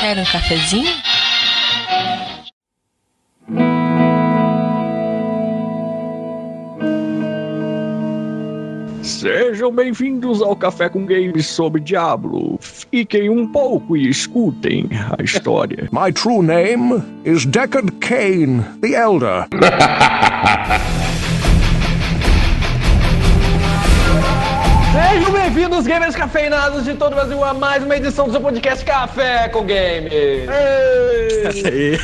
Quer um cafezinho? Sejam bem-vindos ao Café com Games sobre Diablo. Fiquem um pouco e escutem a história. My true name is Deckard Cain, the Elder. bem-vindos, gamers cafeinados de todo o Brasil, a mais uma edição do seu podcast Café com Games. Ei!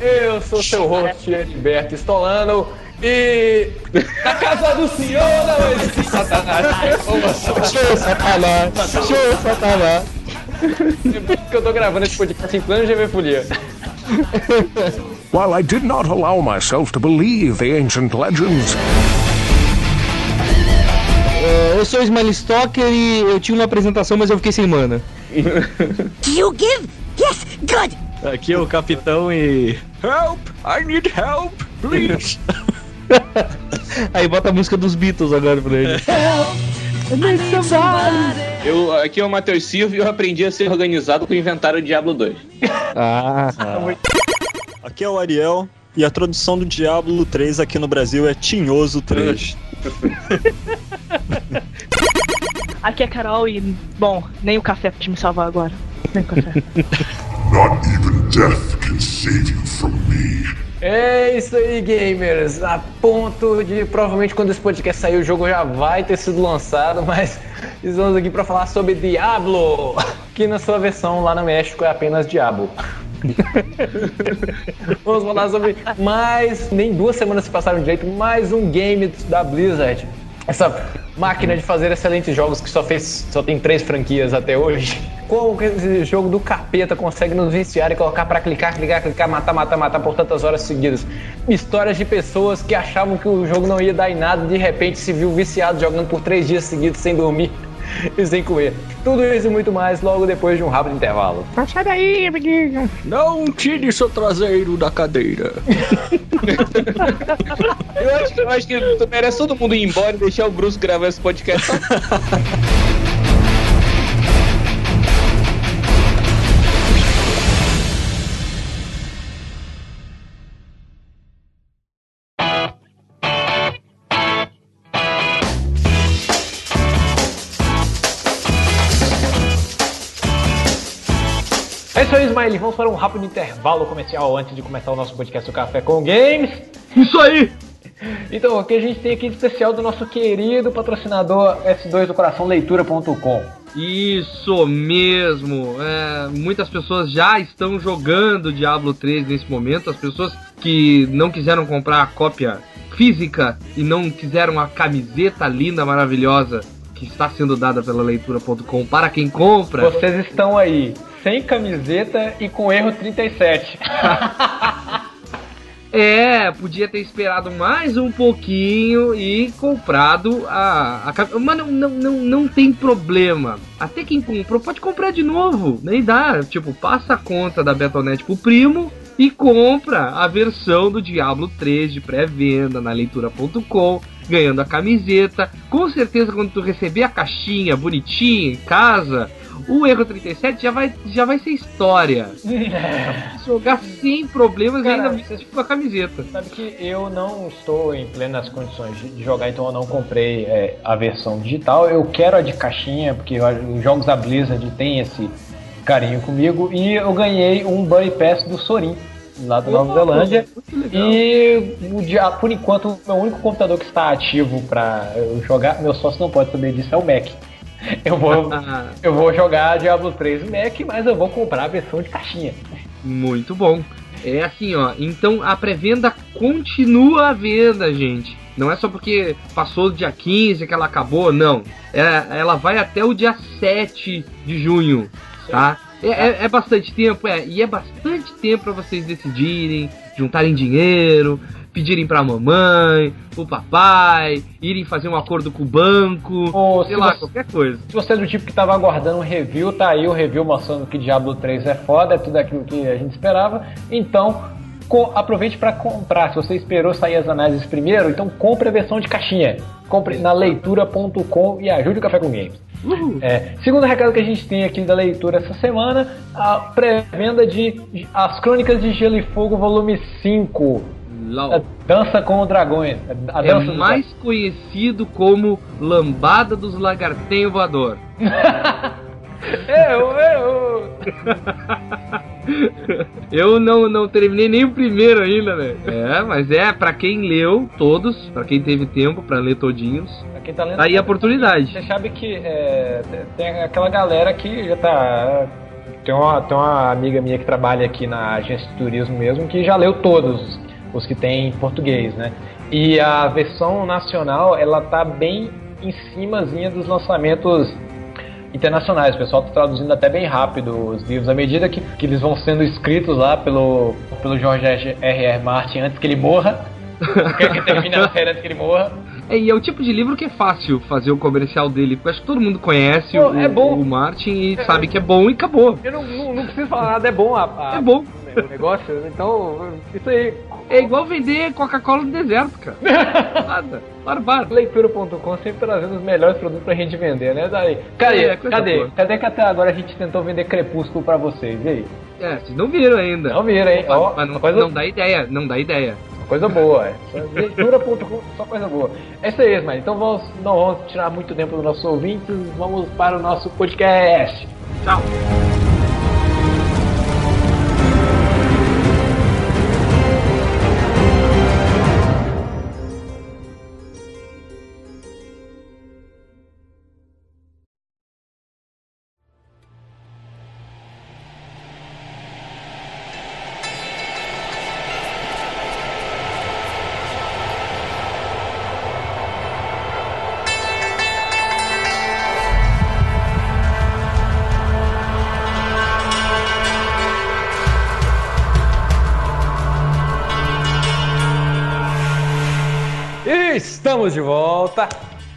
Eu sou seu host, Heriberto Stolano, e na casa do senhor não existe satanás. Show, Satanás! Show, Satanás! Lembrando que eu tô gravando esse podcast em plano GV Folia. While I did not allow myself to believe the ancient legends, É, eu sou o Smiley Stalker e eu tinha uma apresentação, mas eu fiquei sem mana. You give? Yes, good. Aqui é o capitão e. Help! I need help! Please! Aí bota a música dos Beatles agora pra ele. Eu, aqui é o Matheus Silva e eu aprendi a ser organizado com o inventário Diablo 2. Ah, Aqui é o Ariel e a tradução do Diablo 3 aqui no Brasil é Tinhoso 3. Aqui é Carol e, bom, nem o café pode me salvar agora. Nem o café. Not even death can save you from me. É isso aí, gamers. A ponto de provavelmente quando esse podcast sair o jogo já vai ter sido lançado, mas estamos aqui para falar sobre Diablo, que na sua versão lá no México é apenas Diablo. Vamos falar sobre mais, nem duas semanas se passaram direito, mais um game da Blizzard. Essa máquina de fazer excelentes jogos que só fez, só tem três franquias até hoje. Como que esse jogo do capeta consegue nos viciar e colocar pra clicar, clicar, clicar, matar, matar, matar por tantas horas seguidas? Histórias de pessoas que achavam que o jogo não ia dar em nada e de repente se viu viciado jogando por três dias seguidos sem dormir e sem comer. Tudo isso e muito mais logo depois de um rápido intervalo. Sai daí, amiguinho. Não tire seu traseiro da cadeira. Eu acho, eu acho que merece todo mundo ir embora e deixar o Bruce gravar esse podcast aí, Smiley. Vamos para um rápido intervalo comercial antes de começar o nosso podcast do Café com Games. Isso aí! Então, o que a gente tem aqui de especial do nosso querido patrocinador S2 do Coração Leitura.com. isso mesmo. É, muitas pessoas já estão jogando Diablo 3 nesse momento. As pessoas que não quiseram comprar a cópia física e não quiseram a camiseta linda, maravilhosa que está sendo dada pela leitura.com para quem compra. Vocês estão aí sem camiseta e com erro 37. É, podia ter esperado mais um pouquinho e comprado a. a cam- mas não, não, não, não tem problema. Até quem comprou pode comprar de novo. Nem dá. Tipo, passa a conta da Betonet pro primo e compra a versão do Diablo 3 de pré-venda na leitura.com, ganhando a camiseta. Com certeza, quando tu receber a caixinha bonitinha em casa. O erro 37 já vai, já vai ser história. Jogar sem problemas e Cara, ainda vestir com a camiseta. Sabe que eu não estou em plenas condições de- jogar, então eu não comprei é, a versão digital. Eu quero a de caixinha, porque os jogos da Blizzard têm esse carinho comigo. E eu ganhei um Buddy Pass do Sorin, lá da Nova Zelândia. E por enquanto, o meu único computador que está ativo para jogar, meu sócio não pode saber disso, é o Mac. Eu vou, Ah, eu vou jogar Diablo 3 no Mac, mas eu vou comprar a versão de caixinha. muito bom. É assim, ó. Então a pré-venda continua à venda, gente. Não é só porque passou o dia 15 que ela acabou, não. É- ela vai até o dia 7 de junho, tá? É, é- é bastante tempo, é. E é bastante tempo para vocês decidirem, juntarem dinheiro, pedirem pra mamãe, pro papai, irem fazer um acordo com o banco, Ou sei se lá, você- qualquer coisa. Se você é do tipo que tava aguardando um review, tá aí o review mostrando que Diablo 3 é foda, é tudo aquilo que a gente esperava. Então, aproveite para comprar. Se você esperou sair as análises primeiro, então compre a versão de caixinha. Compre na leitura.com e ajude o Café com Games. É, segundo recado que a gente tem aqui da leitura essa semana, a pré-venda de As Crônicas de Gelo e Fogo, volume 5. A Dança com Dragões. A É dança dos mais conhecido como Lambada dos Lagartenho Voador. Eu, eu. Eu não, não terminei nem o primeiro ainda, velho. É, mas é pra quem leu todos, pra quem teve tempo pra ler todinhos. Pra quem tá lendo. Tá aí a oportunidade. Você sabe que é, tem aquela galera que já tá. Tem uma, tem uma amiga minha que trabalha aqui na agência de turismo mesmo que já leu todos os que tem em português, né? E a versão nacional ela tá bem em cimazinha dos lançamentos internacionais. O pessoal tá traduzindo até bem rápido os livros à medida que, que eles vão sendo escritos lá pelo, pelo George R. R. Martin antes que ele morra. Quer que termine a série antes que ele morra. É, e é o tipo de livro que é fácil fazer o comercial dele, porque acho que todo mundo conhece Pô, o, é bom. o Martin e sabe que é bom e acabou. Eu não, não, não preciso falar nada, é bom a, a- É bom. O negócio, então isso aí. É igual vender Coca-Cola no deserto, cara. Nada. Barbado. Leitura.com sempre trazendo os melhores produtos pra gente vender, né? Daí, cadê? É, cadê? boa. Cadê que até agora a gente tentou vender Crepúsculo pra vocês? E aí? É, vocês não viram ainda. Não viram, hein? Mas, Ó, mas não, coisa- não dá ideia, não dá ideia. Coisa boa, é. Leitura.com, só coisa boa. É isso aí, mas então vamos, não vamos tirar muito tempo dos nossos ouvintes, vamos para o nosso podcast. Tchau. Estamos de volta.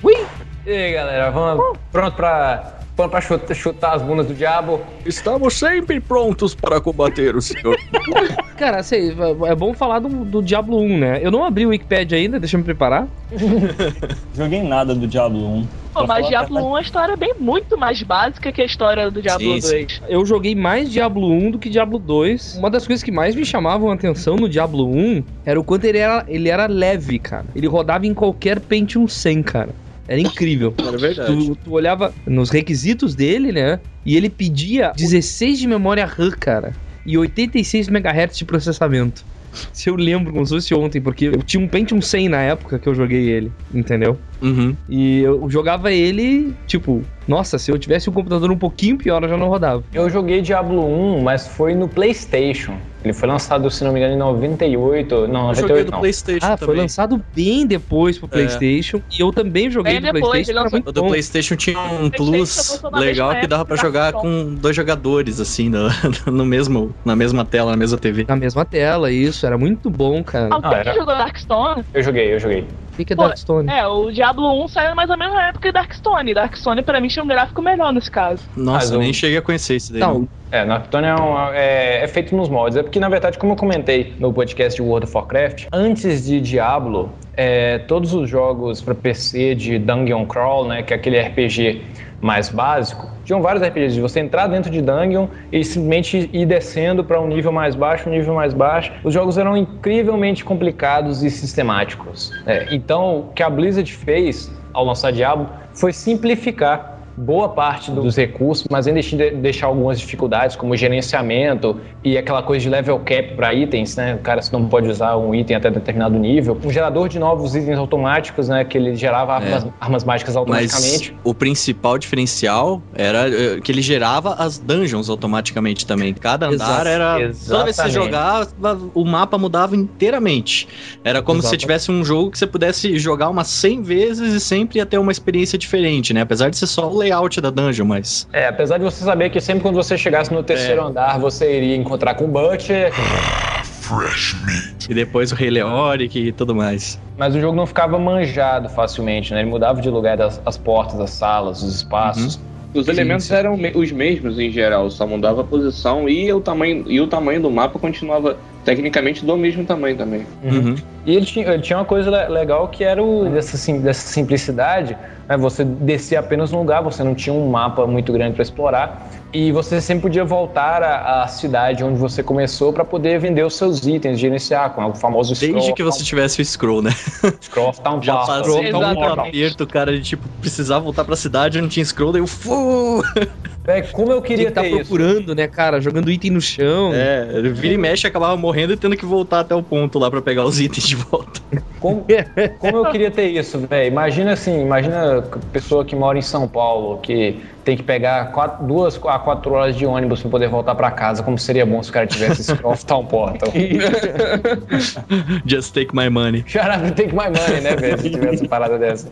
Ui! E aí, galera, vamos pronto pra, pronto pra chutar, chutar as bundas do diabo? Estamos sempre prontos para combater o senhor. Cara, sei, é bom falar do, do Diablo 1, né? Eu não abri o Wikipedia ainda, deixa eu me preparar. Joguei nada do Diablo 1. Pô, mas Diablo 1 é uma história bem muito mais básica que a história do Diablo Sim, sim. 2. Eu joguei mais Diablo 1 do que Diablo 2. Uma das coisas que mais me chamavam a atenção no Diablo 1 era o quanto ele era, ele era leve, cara. Ele rodava em qualquer Pentium 100, cara. Era incrível. Era verdade. Tu, tu olhava nos requisitos dele, né? E ele pedia 16 de memória RAM, cara. E 86 MHz de processamento. Se eu lembro como se fosse ontem, porque eu tinha um Pentium 100 na época que eu joguei ele, entendeu? Uhum. E eu jogava ele, tipo, nossa, se eu tivesse um computador um pouquinho pior, eu já não rodava. Eu joguei Diablo 1, mas foi no PlayStation. Ele foi lançado, se não me engano, em 98. Não, Eu joguei 98 do não. PlayStation Ah, foi também. lançado bem depois pro É. PlayStation. E eu também joguei Bem no depois, PlayStation. lançou- muito O do bom. PlayStation tinha um PlayStation plus legal que dava pra época jogar com dois jogadores, assim, no, no mesmo, na mesma tela, na mesma TV. Na mesma tela, isso. Era muito bom, cara. Alguém Ah, era. jogou Darkstone? Eu joguei, eu joguei. O que, que é Pô, Darkstone? É, o Diablo 1 saiu mais ou menos na época de Darkstone. Darkstone pra mim tinha um gráfico melhor nesse caso. Nossa, o- nem cheguei a conhecer esse daí. Não. É, Nocturne é, um- é- é feito nos mods. É porque, na verdade, como eu comentei no podcast de World of Warcraft, antes de Diablo, é, todos os jogos para PC de Dungeon Crawl, né, que é aquele RPG mais básico, tinham vários RPGs de você entrar dentro de Dungeon e simplesmente ir descendo para um nível mais baixo, um nível mais baixo. Os jogos eram incrivelmente complicados e sistemáticos. É, então, o que a Blizzard fez ao lançar Diablo foi simplificar boa parte dos recursos, mas ainda de- deixar algumas dificuldades, como gerenciamento e aquela coisa de level cap para itens, né? O cara não pode usar um item até determinado nível. Um gerador de novos itens automáticos, né? Que ele gerava armas, armas mágicas Mas automaticamente. o principal diferencial era eh, que ele gerava as dungeons automaticamente também. Cada andar Exato. era. Toda vez que você Exatamente. jogava, o mapa mudava inteiramente. Era como se Exato. você tivesse um jogo que você pudesse jogar umas 100 vezes e sempre ia ter uma experiência diferente, né? Apesar de ser só o layout da dungeon, mas. É, apesar de você saber que sempre quando você chegasse no terceiro É. andar, você iria encontrar com o Butcher, Fresh meat. E depois o Rei Leoric e tudo mais. mas o jogo não ficava manjado facilmente, né? Ele mudava de lugar das as portas, as salas, os espaços. Os elementos eram os mesmos em geral, só mudava a posição e o tamanho, e o tamanho do mapa continuava tecnicamente do mesmo tamanho também. Uhum. E ele tinha, ele tinha uma coisa le- legal que era o, dessa, sim- dessa simplicidade. Né? Você descia apenas num lugar, você não tinha um mapa muito grande para explorar. E você sempre podia voltar à, à cidade onde você começou para poder vender os seus itens, gerenciar com o famoso Desde scroll, que você tivesse o scroll, né? scroll of town Já Pass. passei tão muito Exatamente. aperto, cara, de tipo, precisar voltar pra cidade, não tinha scroll, daí eu Véi, como eu queria que tá ter isso. procurando, né, cara? Jogando item no chão. É, ele vira e mexe, acabava morrendo e tendo que voltar até o ponto lá pra pegar os itens de volta. Como, como eu queria ter isso, velho? Imagina assim, imagina a pessoa que mora em São Paulo, que tem que pegar quatro, duas a quatro horas de ônibus pra poder voltar pra casa. Como seria bom se o cara tivesse of Town Portal. Just take my money. Shut up take my money, né, velho? Se tivesse uma parada dessa.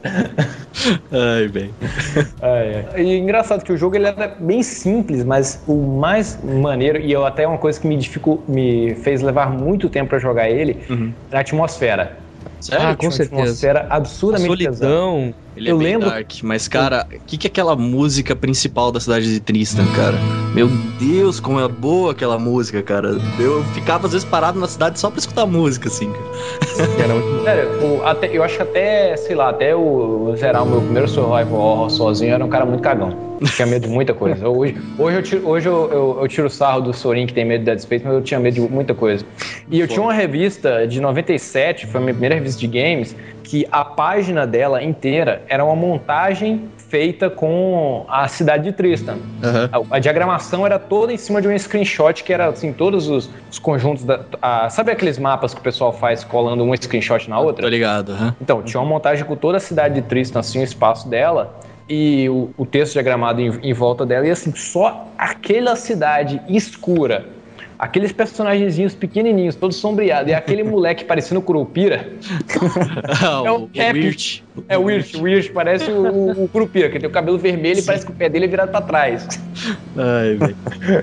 Ai, bem. E engraçado que o jogo ele era bem simples, mas o mais maneiro, e eu até uma coisa que me, dificu, me fez levar muito tempo pra jogar ele, é a atmosfera. Sério? Ah, com Tinha uma certeza. atmosfera A absurdamente pesada. Ele eu é bem lembro- dark, mas cara, o que, que é aquela música principal da cidade de Tristan, cara? Meu Deus, como é boa aquela música, cara. Eu ficava às vezes parado na cidade só pra escutar música, assim, cara. Era muito... Sério, o- até, eu acho que até, sei lá, até o zerar o meu primeiro survival horror sozinho eu era um cara muito cagão. Tinha medo de muita coisa. Hoje, hoje, eu, tiro, hoje eu, eu, eu tiro sarro do Sorin que tem medo de Dead Space, mas eu tinha medo de muita coisa. E eu tinha uma revista de 97, foi a minha primeira revista de games, que a página dela inteira era uma montagem feita com a cidade de Tristan. A, a diagramação era toda em cima de um screenshot que era assim, todos os, os conjuntos da. a- sabe aqueles mapas que o pessoal faz colando um screenshot na outra? Tô ligado, aham. Então, tinha uma montagem com toda a cidade de Tristan, assim, o espaço dela. E o, o texto diagramado em, em volta dela, e assim, só aquela cidade escura, aqueles personagenzinhos pequenininhos, todos sombreados, e aquele moleque parecendo Curupira. É o o, o Cap. Wirt. É o Wirt, o Wirt parece o, o, Curupira, que tem o cabelo vermelho e parece que o pé dele é virado pra trás. Ai, velho.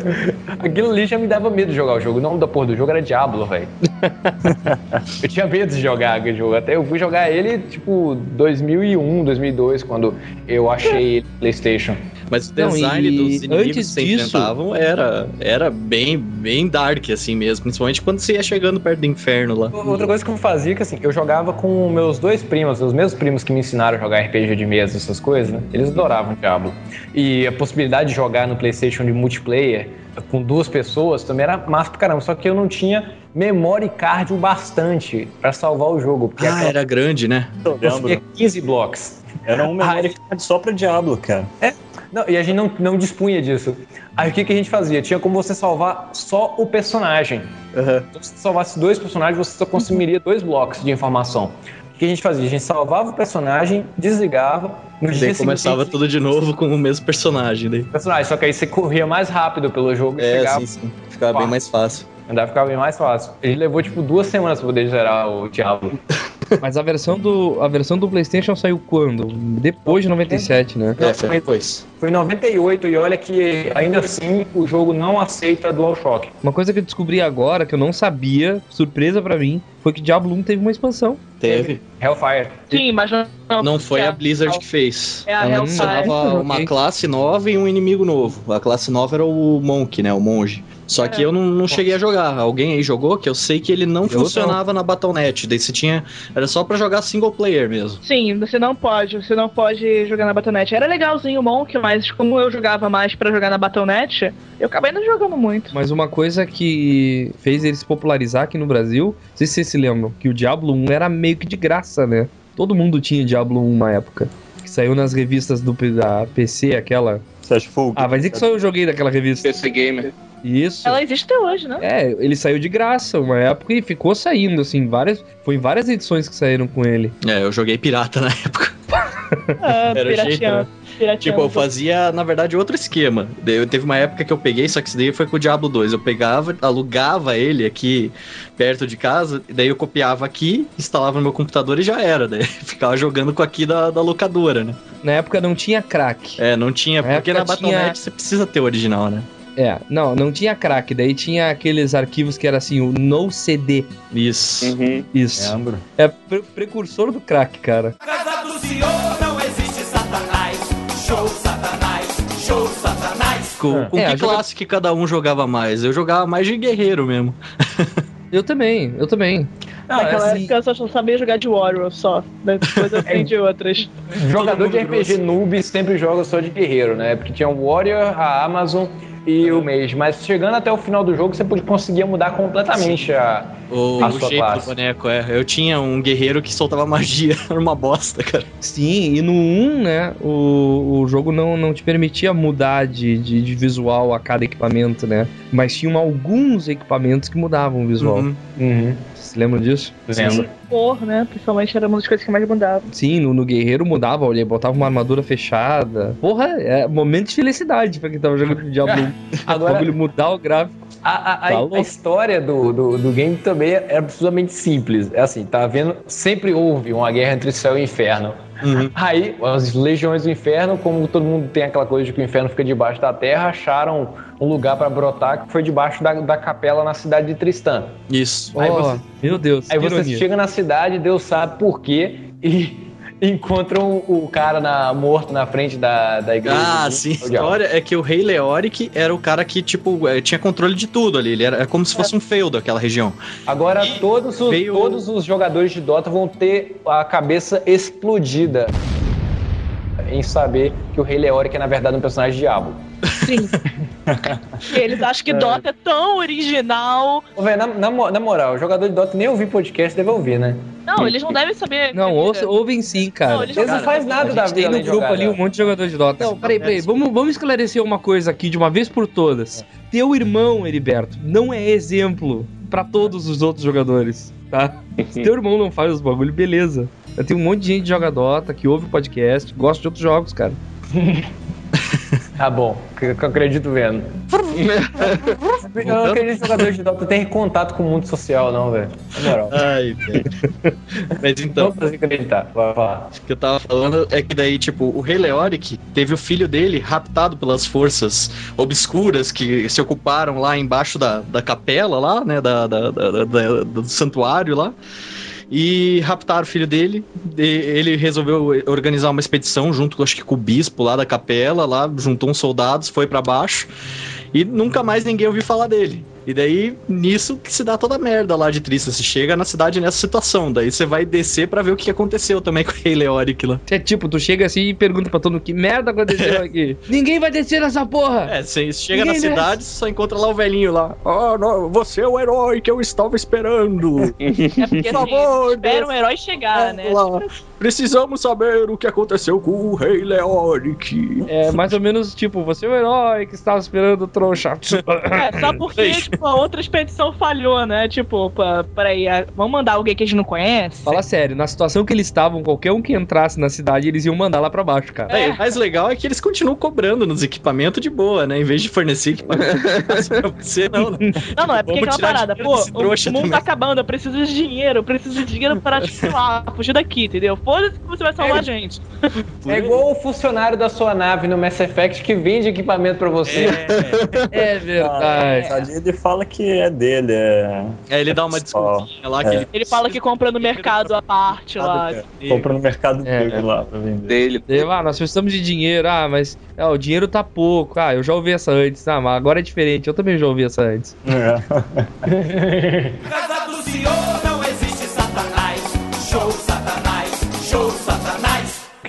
Aquilo ali já me dava medo de jogar o jogo. O nome da porra do jogo era Diablo, velho. eu tinha medo de jogar aquele jogo. Até eu fui jogar ele, tipo, 2001, 2002, quando eu achei ele no PlayStation. Mas o Não, design e dos inimigos antes que se disso- enfrentavam era, era bem, bem dark, assim mesmo. Principalmente quando você ia chegando perto do inferno lá. Outra coisa que eu fazia, que assim, eu jogava com meus dois primos, os meus primos que me ensinaram a jogar RPG de mesa, essas coisas, né? Eles adoravam Diablo. E a possibilidade de jogar no PlayStation de multiplayer com duas pessoas também era massa pra caramba. Só que eu não tinha memory card o bastante pra salvar o jogo. Porque Ah, aquela- era grande, né? Eu lembro. 15 blocos. Era um memory card só pra Diablo, cara. Não, e a gente não, não dispunha disso. Aí o que, que a gente fazia? Tinha como você salvar só o personagem. Então, se você salvasse dois personagens, você só consumiria dois blocos de informação. O que a gente fazia? A gente salvava o personagem, desligava, no dia seguinte começava tudo de novo com o mesmo personagem. Daí. personagem, só que aí você corria mais rápido pelo jogo e É, chegava. sim, sim. Ficava bem mais fácil. Andava ficava bem mais fácil. Ele levou tipo duas semanas pra poder zerar o Diablo. Mas a versão, do, a versão do PlayStation saiu quando? Depois de 97, né? Não, foi depois. Foi em 98 e olha que ainda assim o jogo não aceita DualShock. Uma coisa que eu descobri agora, que eu não sabia, surpresa pra mim, foi que Diablo 1 teve uma expansão. Teve. Hellfire. Sim, mas não. Não, Não foi é a Blizzard que fez. É a Ela Hellfire. adicionava uma classe nova e um inimigo novo. A classe nova era o Monk, né? O monge. Só que eu não, não cheguei a jogar. Alguém aí jogou que eu sei que ele não Eu funcionava na Battle.net. Daí você tinha. Era só pra jogar single player mesmo. Sim, você não pode, você não pode jogar na Battle.net. Era legalzinho o Monk, mas como eu jogava mais pra jogar na Battle.net, eu acabei não jogando muito. Mas uma coisa que fez ele se popularizar aqui no Brasil, não sei se vocês se lembram, que o Diablo 1 era meio que de graça, né? Todo mundo tinha Diablo 1 na época. Que saiu nas revistas do da PC, aquela. Você acha fogo? Ah, vai dizer que só eu joguei daquela revista. PC Gamer. Isso. Ela existe até hoje, né? É, ele saiu de graça uma época e ficou saindo, assim, várias. Foi em várias edições que saíram com ele. É, eu joguei pirata na época. Ah, Era o jeito, né? Tipo, eu fazia, na verdade, outro esquema. Eu teve uma época que eu peguei, só que isso daí foi com o Diablo 2. Eu pegava, alugava ele aqui perto de casa, e daí eu copiava aqui, instalava no meu computador e já era. Daí ficava jogando com aqui da, da locadora, né? Na época não tinha crack. É, não tinha, Na porque na tinha- Battle.net você precisa ter o original, né? É, não, não tinha crack. Daí tinha aqueles arquivos que era assim, o no CD. Isso. Uhum. Isso. Lembro. É pre- precursor do crack, cara. Casa do Senhor não existe Satanás. Show Satanás, show Satanás. Com, com É, que joga- classe que cada um jogava mais? Eu jogava mais de guerreiro mesmo. Eu também, eu também. Naquela assim- época eu só sabia jogar de Warrior só. Depois eu aprendi outras. Jogador de RPG noob sempre joga só de guerreiro, né? Porque tinha o Warrior, a Amazon e o Mage. Mas chegando até o final do jogo, você podia- conseguia mudar completamente a, O, a o sua shape classe. do boneco, é. Eu tinha um guerreiro que soltava magia, era uma bosta, cara. Sim, e no 1, né, o, o jogo não, não te permitia mudar de, de, de visual a cada equipamento, né? Mas tinham alguns equipamentos que mudavam o visual. Uhum. Uhum. Vocês lembram disso? Lembro. Cor, né? Principalmente era uma das coisas que mais mudava. Sim, no, no Guerreiro mudava, olha, botava uma armadura fechada. Porra, é momento de felicidade pra quem tava jogando com Diablo 1. Agora- o bagulho mudar o gráfico. A, a- a- Tá a história do, do, do game também era absolutamente simples. É assim, tá vendo? Sempre houve uma guerra entre céu e inferno. Uhum. Aí, as legiões do inferno, como todo mundo tem aquela coisa de que o inferno fica debaixo da terra, acharam um lugar pra brotar que foi debaixo da, da capela na cidade de Tristã. Isso. Aí Ó, você- Meu Deus, Aí que você ironia. chega na cidade, Deus sabe por quê, e encontram o cara na- morto na frente da, da igreja. Ah, sim. A história é que o rei Leoric era o cara que, tipo, eh, tinha controle de tudo ali. Ele era é como se fosse um feudo aquela região. Agora todos os, veio- todos os jogadores de Dota vão ter a cabeça explodida em saber que o Rei Leoric é na verdade um personagem diabo. Sim. Eles acham que Dota é tão original. Ô, véi, na, na na moral, o jogador de Dota nem ouvir podcast deve ouvir, né? Não, eles não devem saber. Não, ouça- ouvem sim, cara. Não, eles não Cara, fazem nada da vida tem no grupo jogar, ali né? um monte de jogador de Dota. Não, peraí, peraí. Vamos, vamos esclarecer uma coisa aqui de uma vez por todas. Teu irmão, Heriberto, não é exemplo pra todos os outros jogadores, tá? Se teu irmão não faz os bagulho, beleza. Tem um monte de gente que joga Dota, que ouve o podcast, gosta de outros jogos, cara. Tá bom, eu acredito vendo. eu não acredito que jogador de Dota tenha contato com o mundo social, não, velho. Na moral. Ai, velho. Mas então, Não acreditar. Vai falar. o que eu tava falando é que daí, tipo, o rei Leoric teve o filho dele raptado pelas forças obscuras que se ocuparam lá embaixo da, da capela lá, né, da- da- da- da- do santuário lá. E raptaram o filho dele. Ele resolveu organizar uma expedição junto, acho que com o bispo lá da capela, lá, juntou uns soldados, foi pra baixo. E nunca mais ninguém ouviu falar dele. E daí, nisso que se dá toda a merda lá de Trista. Você chega na cidade nessa situação. Daí você vai descer pra ver o que aconteceu também com o Rei Leoric lá. É tipo, tu chega assim e pergunta pra todo mundo que merda aconteceu aqui. Ninguém vai descer nessa porra! É, você chega Ninguém na cidade, só encontra lá o velhinho lá. Ah, não, você é o herói que eu estava esperando. É porque Por favor, espera um herói chegar, né? lá. Precisamos saber o que aconteceu com o Rei Leoric. É mais ou menos tipo, você é o herói que estava esperando o trouxa. É, só porque tipo, a outra expedição falhou, né? Tipo, peraí, ah, vamos mandar alguém que a gente não conhece? Fala sério, na situação que eles estavam, qualquer um que entrasse na cidade, eles iam mandar lá pra baixo, cara. É, o mais legal é que eles continuam cobrando nos equipamentos de boa, né? Em vez de fornecer equipamento pra você, não. né? Não, não, é porque Vamos aquela parada, pô, o mundo também. tá acabando, eu preciso de dinheiro, eu preciso de dinheiro para, tipo, ah, fugir daqui, entendeu? Foda-se que você vai salvar a gente. É igual o funcionário da sua nave no Mass Effect que vende equipamento pra você. É Ah, verdade. ali ele fala que é dele, é. É, ele dá uma desculpinha lá que É. ele. Ele fala que compra no mercado à parte lá. Compra no mercado É. dele lá pra vender. Dele. Eu, Ah, nós precisamos de dinheiro. Ah, mas ah, o dinheiro tá pouco. Ah, eu já ouvi essa antes. Ah, mas agora é diferente. Eu também já ouvi essa antes. É. Casa do Senhor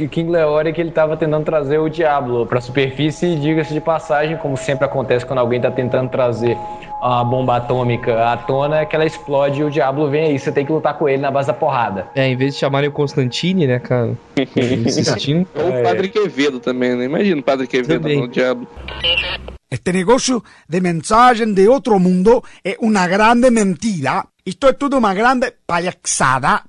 King Leoric ele tava tentando trazer o Diablo pra superfície e diga-se de passagem, como sempre acontece quando alguém tá tentando trazer uma bomba atômica à tona, é que ela explode e o Diablo vem aí, você tem que lutar com ele na base da porrada. É, em vez de chamarem o Constantine, né, cara? Insistindo. Ou o Padre Quevedo também, né? Imagina o Padre Quevedo Também. no Diablo. Este negocio de mensajes de otro mundo es una grande mentira. Esto es todo una grande palhaçada.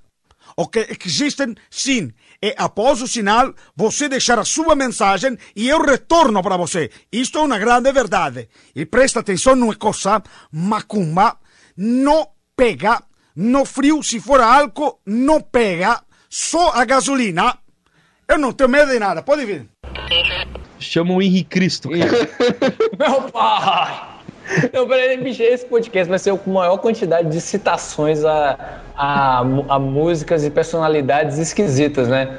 O que existem sim. E após o sinal, você deixar a sua mensagem e eu retorno para você. Isto é uma grande verdade. E presta atenção numa coisa: macumba não pega. No frio, se for álcool, não pega. Só a gasolina. Eu não tenho medo de nada. Pode vir. Chamam o Henrique Cristo, cara. Meu pai! Não, peraí, bicho, esse podcast vai ser com maior quantidade de citações a, a, a músicas e personalidades esquisitas, né?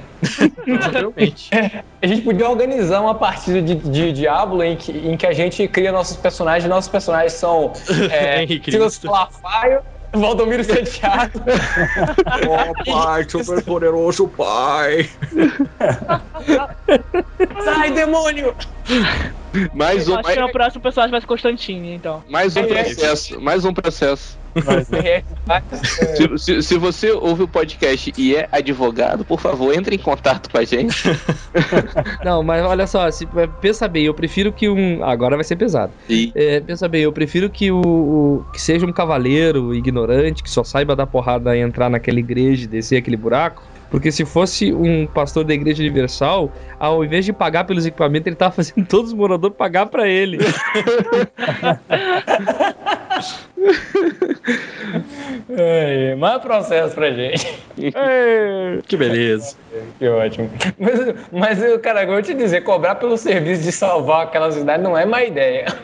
Realmente. A gente podia organizar uma partida de, de Diablo em que, em que a gente cria nossos personagens, nossos personagens são é, Henrique Silas. Malafaio, Valdomiro Santiago. Ó pai, super poderoso pai. Sai, demônio! Mais Eu um, acho que mais, o próximo personagem vai ser Constantine, então. mais um É. processo. Mais um processo. É, Se, se- se você ouve o podcast e é advogado, por favor, entre em contato com a gente. Não, mas olha só, se, pensa bem, eu prefiro que um. Agora vai ser pesado. E É, pensa bem, eu prefiro que o, o- que seja um cavaleiro ignorante, que só saiba dar porrada e entrar naquela igreja e descer aquele buraco. Porque se fosse um pastor da igreja universal, ao invés de pagar pelos equipamentos, ele tava fazendo todos os moradores pagar pra ele. É, manda processo pra gente. Que beleza. Que ótimo. Mas, mas eu, cara, eu vou te dizer, cobrar pelo serviço de salvar aquela cidade não é má ideia.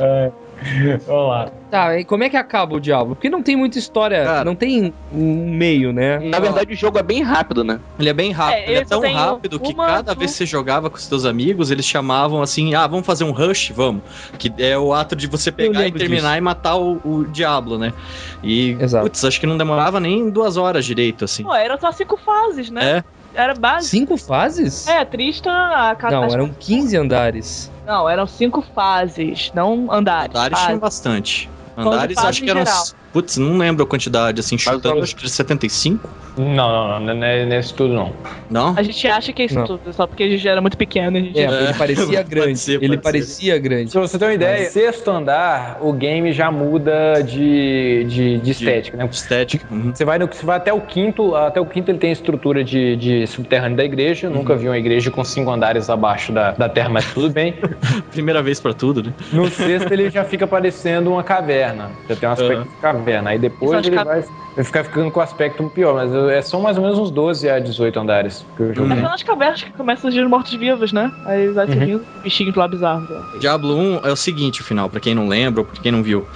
É. Vamos lá. Tá, e como é que acaba o Diablo? Porque não tem muita história, Cara. não tem um meio, né? na verdade o jogo é bem rápido, né? Ele é bem rápido, É, ele é tão rápido que uma- cada vez que você jogava com os seus amigos, eles chamavam assim, ah, vamos fazer um rush, vamos. Que é o ato de você pegar e terminar disso. e matar o, o Diablo, né? E, Exato. putz, acho que não demorava nem duas horas direito, assim. Pô, eram só cinco fases, né? É, Era básico. Cinco fases? É, Trista, a cada. Não, eram 15 andares. Não, eram cinco fases, não andares. andares tinha bastante. Andares acho que eram. geral. Putz, não lembro a quantidade, assim, Mas chutando, vamos- acho que 75? Não, não, não, não é nesse tudo não. Não? A gente acha que é isso Não. tudo, só porque a gente era muito pequeno. A gente... É, ele parecia Pode grande. ser, ele pode parecia grande. Se você tem uma ideia, sexto andar, o game já muda de, de, de estética, né? Estética. uhum. Você vai, no, você vai até o quinto, até o quinto ele tem a estrutura de, de subterrâneo da igreja. Uhum. Nunca vi uma igreja com cinco andares abaixo da, da terra, mas tudo bem. Primeira vez pra tudo, né? No sexto ele já fica parecendo uma caverna. Já tem um aspecto Aham. de caverna. Aí depois ele vai, vai ficar ficando com o aspecto pior. Mas é, são mais ou menos uns 12 a 18 andares que eu É joguei. pelas cavernas que começam a surgir mortos-vivos, né? Aí vai Uhum. surgindo bichinhos lá bizarros. né? Diablo 1 é o seguinte, o final, pra quem não lembra ou pra quem não viu.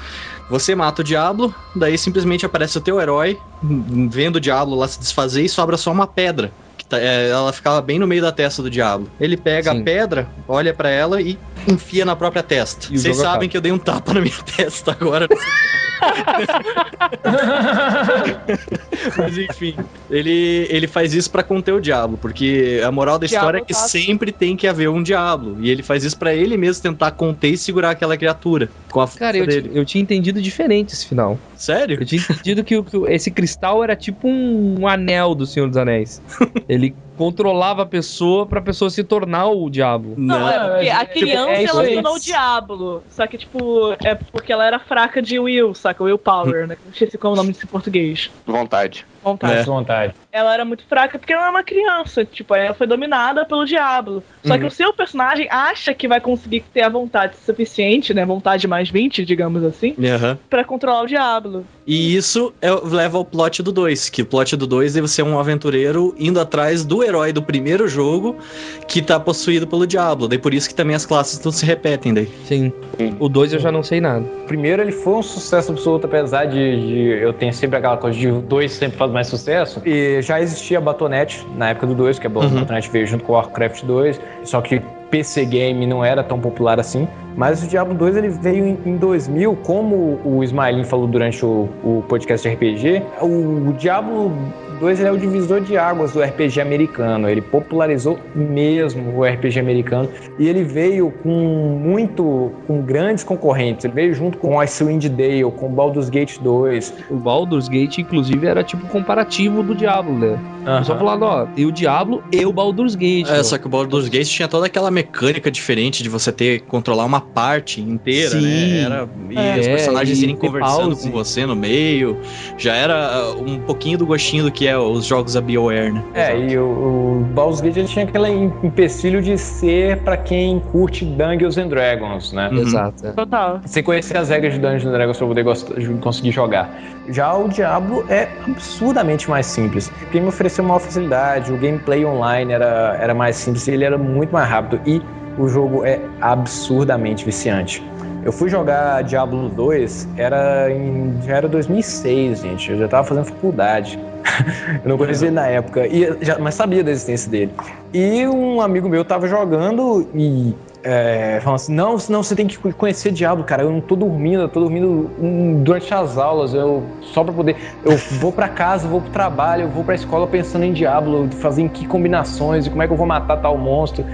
Você mata o Diablo, daí simplesmente aparece o teu herói, vendo o Diablo lá se desfazer e sobra só uma pedra. Tá- é, ela ficava bem no meio da testa do Diablo. Ele pega Sim. a pedra, olha pra ela e enfia na própria testa. E Vocês sabem acaba. que eu dei um tapa na minha testa agora. Mas enfim, ele, ele faz isso pra conter o Diablo, porque a moral da história é que tá- sempre tem que haver um Diablo. E ele faz isso pra ele mesmo tentar conter e segurar aquela criatura com a Cara, eu, dele. eu tinha entendido diferente esse final. Sério? Eu tinha entendido que, o- que esse cristal era tipo um, um anel do Senhor dos Anéis. Ele controlava a pessoa pra pessoa se tornar o diabo. Não, é porque a tipo, criança é ela aí. tornou o diabo. Só que, tipo, é porque ela era fraca de will, saca? Willpower, né? Não sei se qual é o nome disso em português. Vontade. Vontade. É. vontade. Ela era muito fraca porque ela era uma criança. Tipo, aí ela foi dominada pelo diabo. Só Uhum. que o seu personagem acha que vai conseguir ter a vontade suficiente, né? Vontade mais 20, digamos assim, Aham. pra controlar o diabo. E isso é- leva ao plot do 2, que o plot do 2 é você é um aventureiro indo atrás do herói do primeiro jogo que tá possuído pelo Diablo. Daí por isso que também as classes não se repetem daí. Sim. O 2 eu já não sei nada. Primeiro, ele foi um sucesso absoluto, apesar de, de eu ter sempre aquela coisa de o 2 sempre faz mais sucesso. E já existia a Batonet na época do 2, que a Uhum. Batonet veio junto com o Warcraft 2, só que PC Game não era tão popular assim. Mas o Diablo 2 ele veio em, em 2000, como o Ismailin falou durante o, o podcast de RPG, o, o Diablo 2 ele é o divisor de águas do RPG americano. Ele popularizou mesmo o RPG americano e ele veio com muito, com grandes concorrentes. Ele veio junto com Icewind Dale, com Baldur's Gate 2. O Baldur's Gate, inclusive, era tipo comparativo do Diablo, né? Só falando, ó, tem o Diablo e o Baldur's Gate. É, ó. só que o Baldur's Gate tinha toda aquela mecânica diferente de você ter controlar uma parte inteira, Sim. né? Era, e É, os personagens irem conversando pause. com você no meio. Já era uh, um pouquinho do gostinho do que é os jogos da BioWare, né? É, e o, o Baldur's Gate ele tinha aquele em- empecilho de ser pra quem curte Dungeons and Dragons, né? Uhum. Exato. é. Total. Você conhecer as regras de Dungeons and Dragons pra poder gost- conseguir jogar. Já o Diablo é absurdamente mais simples. O game ofereceu maior facilidade, o gameplay online era, era mais simples e ele era muito mais rápido. E o jogo é absurdamente viciante. Eu fui jogar Diablo 2, era em, já era 2006, gente. Eu já tava fazendo faculdade. Eu não conhecia na época, e já- mas sabia da existência dele. E um amigo meu tava jogando e é, falando assim, não, senão você tem que conhecer Diablo, cara. Eu não tô dormindo, eu tô dormindo durante as aulas, eu só pra poder. Eu vou pra casa, vou pro trabalho, eu vou pra escola pensando em Diablo, fazendo que combinações e como é que eu vou matar tal monstro.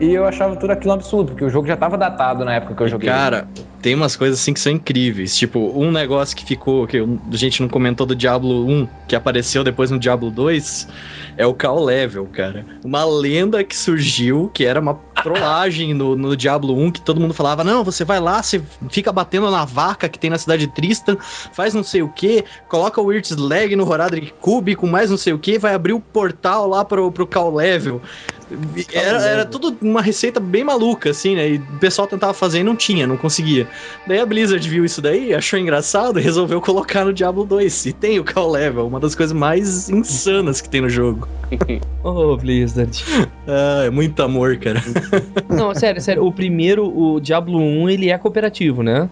E eu achava tudo aquilo um absurdo, porque o jogo já tava datado na época que eu joguei. Cara, tem umas coisas assim que são incríveis. Tipo, um negócio que ficou, que a gente não comentou do Diablo 1, que apareceu depois no Diablo 2, é o Call Level, cara. Uma lenda que surgiu, que era uma trollagem no, no Diablo 1, que todo mundo falava: não, você vai lá, você fica batendo na vaca que tem na cidade de Tristan, faz não sei o que, coloca o Slag no Horadric Cube com mais não sei o que, vai abrir o portal lá pro, pro Call Level. Era, era tudo uma receita bem maluca, assim, né? E o pessoal tentava fazer e não tinha, não conseguia. Daí a Blizzard viu isso daí, achou engraçado e resolveu colocar no Diablo 2. E tem o Call Level, uma das coisas mais insanas que tem no jogo. Ô, Blizzard. Ah, é muito amor, cara. Não, sério, sério. O primeiro, o Diablo 1, ele é cooperativo, né?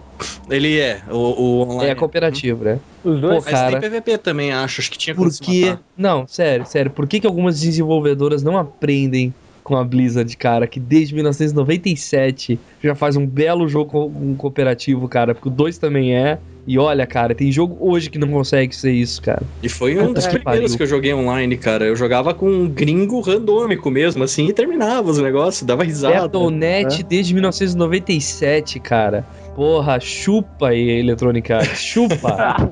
Ele é, o, o online. É cooperativo, né? Os dois? Pô, Mas cara. tem PVP também, acho. Acho que tinha Porque. matar. Não, sério, sério. Por que, que algumas desenvolvedoras não aprendem com a Blizzard, cara, que desde 1997 já faz um belo jogo um cooperativo, cara? Porque o 2 também é. E olha, cara, tem jogo hoje que não consegue ser isso, cara. E foi um dos que primeiros pariu. que eu joguei online, cara. Eu jogava com um gringo randômico mesmo, assim, e terminava os negócios, dava risada. Battle.net desde 1997, cara. Porra, chupa aí, Electronic Arts, chupa.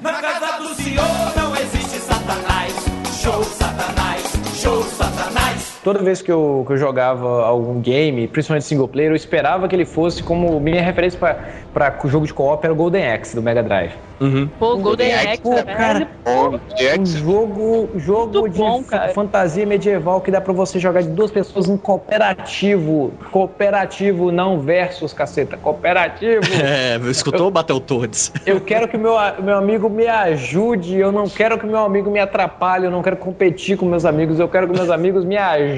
Na casa do senhor não existe satanás. Show satanás, show satanás. Toda vez que eu, que eu jogava algum game, principalmente single player, eu esperava que ele fosse como minha referência pra, pra jogo de co-op era o Golden Axe do Mega Drive. Uhum. Pô, Golden Axe, Pô, cara, um jogo, jogo de bom, fa- cara. fantasia medieval que dá pra você jogar de duas pessoas em cooperativo. Cooperativo, não versus, caceta. Cooperativo. É, escutou o Battletoads? Eu quero que o meu, meu amigo me ajude, eu não quero que meu amigo me atrapalhe, eu não quero competir com meus amigos, eu quero que meus amigos me ajudem,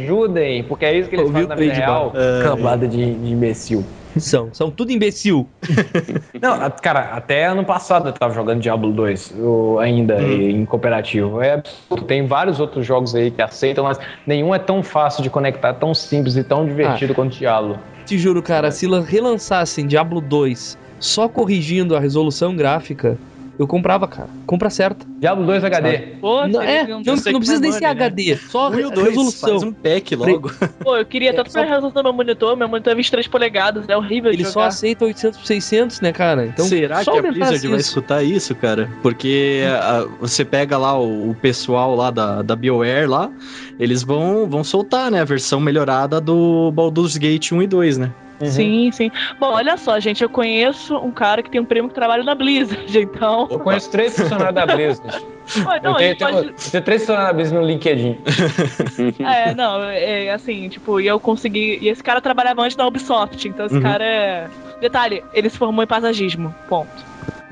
porque é isso que eles Ouviu fazem na vida real. É. Cambada de, de imbecil. São, são tudo imbecil. Não, cara, até ano passado eu tava jogando Diablo 2 eu- ainda em cooperativo. É absurdo. Tem vários outros jogos aí que aceitam, mas nenhum é tão fácil de conectar, tão simples e tão divertido quanto Diablo. Te juro, cara, se la- relançassem Diablo 2 só corrigindo a resolução gráfica, eu comprava, cara. Compra certa. Diablo 2 HD. Pô, Não, é, um- não, não precisa nem ser HD, só Um dois, resolução. faz um pack logo. Pô, eu queria tanto mais resolução do meu monitor, meu monitor é 23 polegadas, é horrível Ele só aceita 800 por 600, né, cara? Então, Será só que a Blizzard vai isso. escutar isso, cara? Porque a- você pega lá o, o pessoal lá da, da BioWare lá, eles vão, vão soltar, né, a versão melhorada do Baldur's Gate 1 e 2, né? Sim, sim. Bom, olha só, gente, eu conheço um cara que tem um primo que trabalha na Blizzard, então. Eu conheço três funcionários da Blizzard. Eu não, a tenho, tenho- pode. eu tenho três funcionários da Blizzard no LinkedIn. É, não, é assim, tipo, e eu consegui. E esse cara trabalhava antes da Ubisoft, então esse Uhum. cara é. Detalhe, ele se formou em paisagismo. Ponto.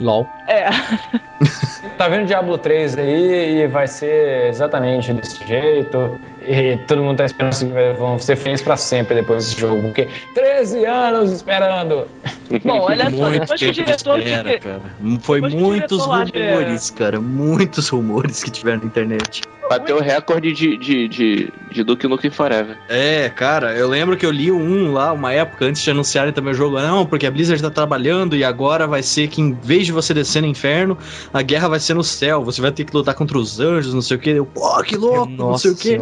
LOL. É. Tá vendo Diablo 3 aí e vai ser exatamente desse jeito. E todo mundo tá esperando que vão ser felizes pra sempre depois desse jogo. Porque 13 anos esperando. Bom, olha só, Muito depois que o diretor. espera, que- cara. Foi Depois que o muitos de- rumores, cara. Muitos rumores que tiveram na internet. Bateu o recorde de, de, de, de Duke Nukem Forever. É, cara, eu lembro que eu li um lá, uma época, antes de anunciarem também o jogo. Não, porque a Blizzard tá trabalhando e agora vai ser que em vez de você descer no inferno, a guerra vai ser no céu. Você vai ter que lutar contra os anjos, não sei o que. Eu, pô, que louco, não sei o que.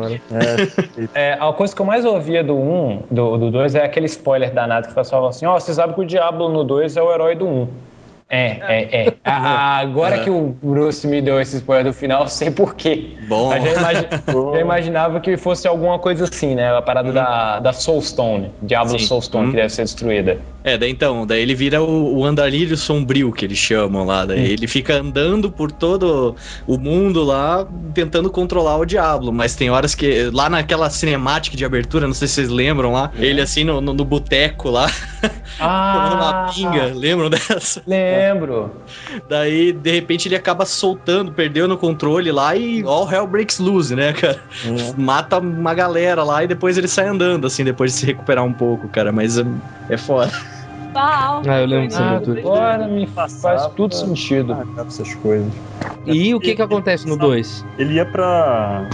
É, a coisa que eu mais ouvia do 1, do, do 2, é aquele spoiler danado que o pessoal fala assim: ó, você sabe que o Diablo no 2 é o herói do 1. É, é, é. Ah, agora que o Bruce me deu esse spoiler do final, eu sei por quê. Bom. Eu já, imagi- já imaginava que fosse alguma coisa assim, né? A parada da, da Soulstone, Diablo Sim. Soulstone, Uhum. que deve ser destruída. É, daí então, daí ele vira o, o andarilho sombrio que eles chamam lá. Daí Hum. ele fica andando por todo o mundo lá, tentando controlar o diabo. Mas tem horas que, lá naquela cinemática de abertura, não sei se vocês lembram lá, ele assim no, no, no boteco lá, tomando uma pinga, lembram dessa? Lembro. Daí, de repente, ele acaba soltando, perdendo o controle lá e all hell breaks loose, né, cara? Mata uma galera lá e depois ele sai andando, assim, depois de se recuperar um pouco, cara. Mas é, é foda. Pau. Ah, eu lembro dessa abertura. Agora me faz tudo sentido. Ah, essas coisas. E o que que acontece no 2? Ele ia pra.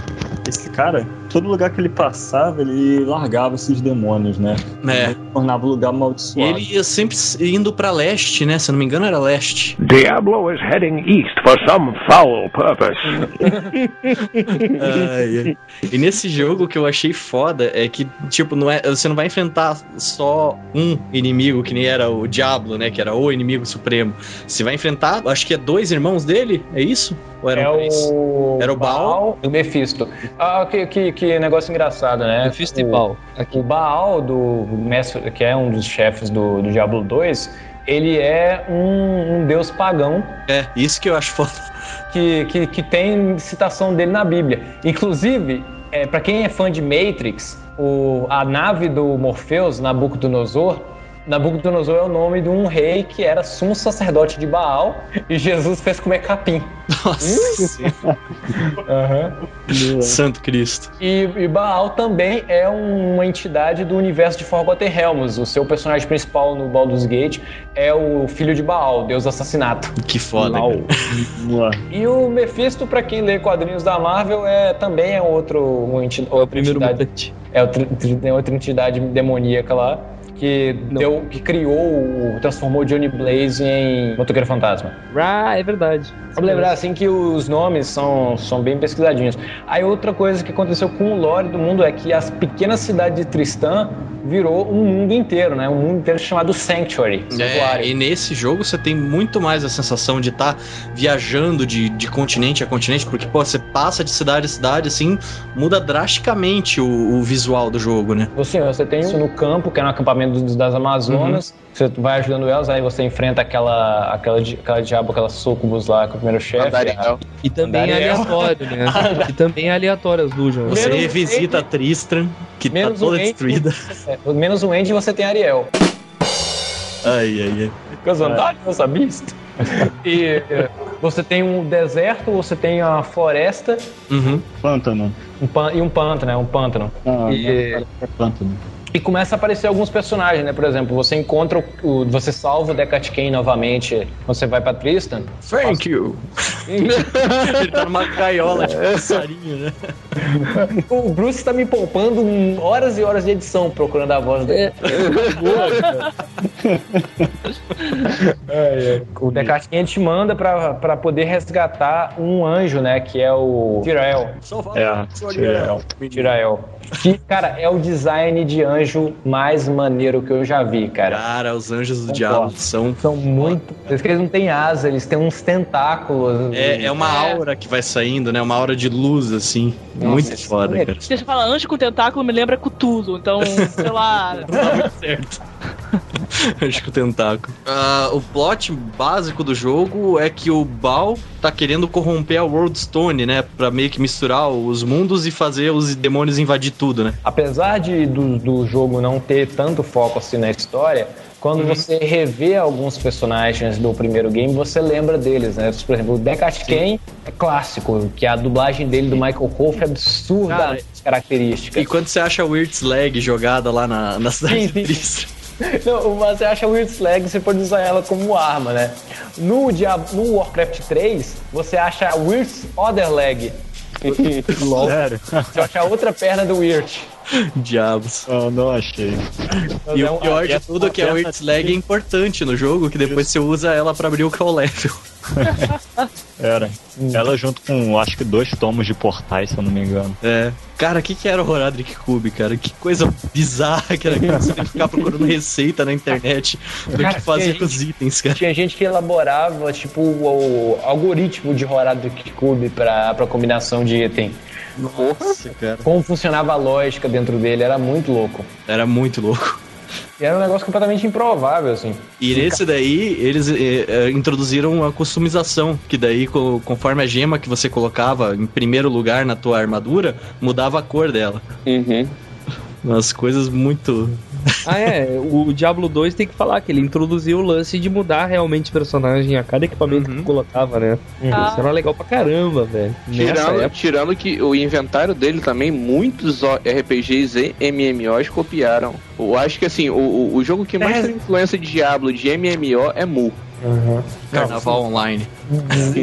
esse cara, todo lugar que ele passava, ele largava esses demônios, né? É. Ele tornava o lugar amaldiçoado. ele ia sempre indo pra leste, né? Se eu não me engano, era leste. Diablo is heading east for some foul purpose. Ai. E nesse jogo o que eu achei foda é que, tipo, não é, você não vai enfrentar só um inimigo, que nem era o Diablo, né? Que era o inimigo supremo. Você vai enfrentar, acho que é dois irmãos dele, é isso? Ou eram É três? o. Era o Baal e o Mephisto. Ah, que, que, que negócio engraçado, né? Mephisto e o, Baal. O Baal, do mestre, que é um dos chefes do, do Diablo 2, ele é um, um deus pagão É, isso que eu acho foda. que, que, que tem citação dele na Bíblia. Inclusive, é, para quem é fã de Matrix, o, a nave do Morpheus, Nabucodonosor, Nabucodonosor é o nome de um rei que era sumo sacerdote de Baal e Jesus fez comer capim. Nossa, Aham. Santo Cristo. E, e Baal também é um- uma entidade do universo de Forgotten Realms. O seu personagem principal no Baldur's Gate é o filho de Baal, deus do assassinato. Que foda. E o Mephisto, pra quem lê quadrinhos da Marvel, é também é outro uma enti- outra primeiro entidade. mutante. É outra entidade demoníaca lá que deu, que criou, o- transformou Johnny Blaze em motoqueiro fantasma. Ah, é verdade. Vamos lembrar assim que os nomes são, são bem pesquisadinhos. Aí outra coisa que aconteceu com o lore do mundo é que as pequenas cidades de Tristã virou um mundo inteiro, né? Um mundo inteiro chamado Sanctuary. É, e nesse jogo você tem muito mais a sensação de estar viajando de, de continente a continente, porque, pô, você passa de cidade a cidade, assim, muda drasticamente o, o visual do jogo, né? Você, você tem isso no campo, que é no acampamento dos- das Amazonas. Você vai ajudando elas, aí você enfrenta aquela, aquela, aquela diabo, aquelas sucubus lá com o primeiro chefe. Andariel. E também é aleatório, né? e também é aleatório as dungeons. Você Menos revisita a Tristram, que Menos tá toda Andy. destruída. É, menos o Andy você tem Ariel. Ai, ai, ai. Com as vantagens dessa besta. E é, você tem um deserto, você tem a floresta Uhum. Pântano. um pan- e um pântano, né? Um pântano. Ah, E- é pântano. E começa a aparecer alguns personagens, né? Por exemplo, você encontra o. o- você salva o Decat Kane novamente quando você vai pra Tristan. Thank you. Ele tá numa gaiola de passarinho, né? O Bruce tá me poupando horas e horas de edição procurando a voz dele. O Decat Kane te manda pra, pra poder resgatar um anjo, né? Que é o Tirael. É, Tirael. Tirael. Que, cara, é o design de anjo mais maneiro que eu já vi, cara. Cara, os anjos do diabo são. São muito. Eles que eles não têm asa, eles têm uns tentáculos. É, é uma aura que vai saindo, né? Uma aura de luz, assim. Nossa, Muito foda, é cara. Se você fala anjo com tentáculo, me lembra Cutulo. Então, sei lá. Não dá muito certo. Acho que o tentáculo. Ah, o plot básico do jogo é que o Baal tá querendo corromper a World Stone, né? Pra meio que misturar os mundos e fazer os demônios invadir tudo, né? Apesar de, do, do jogo não ter tanto foco assim na história, quando você revê alguns personagens do primeiro game, você lembra deles, né? Por exemplo, o Deckard Kane é clássico, que a dublagem dele do Michael Wolff é absurda Cara, as características. E quando você acha a Weird Slag jogada lá na, na cidade Sim, de sim. Não, você acha Weird Slag, você pode usar ela como arma, né? No, Diab no Warcraft 3, você acha Weird Other Leg. Sério? Você acha a outra perna do Weird. Diabos. Eu não achei. E É o um- pior de tudo é que a Weird Slag é importante no jogo, que depois você usa ela pra abrir o call level. Era. Ela junto com, acho que dois tomos de portais, se eu não me engano. É. Cara, o que, que era o Horadric Cube, cara? Que coisa bizarra que era que você tem que ficar procurando receita na internet do Cara, que fazer com os itens, cara. Tinha gente que elaborava, tipo, o, o algoritmo de Horadric Cube pra, pra combinação de item. Nossa, cara. Como funcionava a lógica dentro dele, era muito louco. Era muito louco. E era um negócio completamente improvável, assim. E nesse daí, eles eh, eh, introduziram a customização, que daí, co- conforme a gema que você colocava em primeiro lugar na tua armadura, mudava a cor dela. Uhum. Umas coisas muito. Ah, é. O Diablo 2 tem que falar que ele introduziu o lance de mudar realmente o personagem a cada equipamento que colocava, né? Ah. Isso era legal pra caramba, velho. Tirando, época. tirando que o inventário dele também, muitos RPGs e MMOs copiaram. Eu acho que assim, o, o- jogo que mais É. tem influência de Diablo de MMO é Mu. Carnaval online.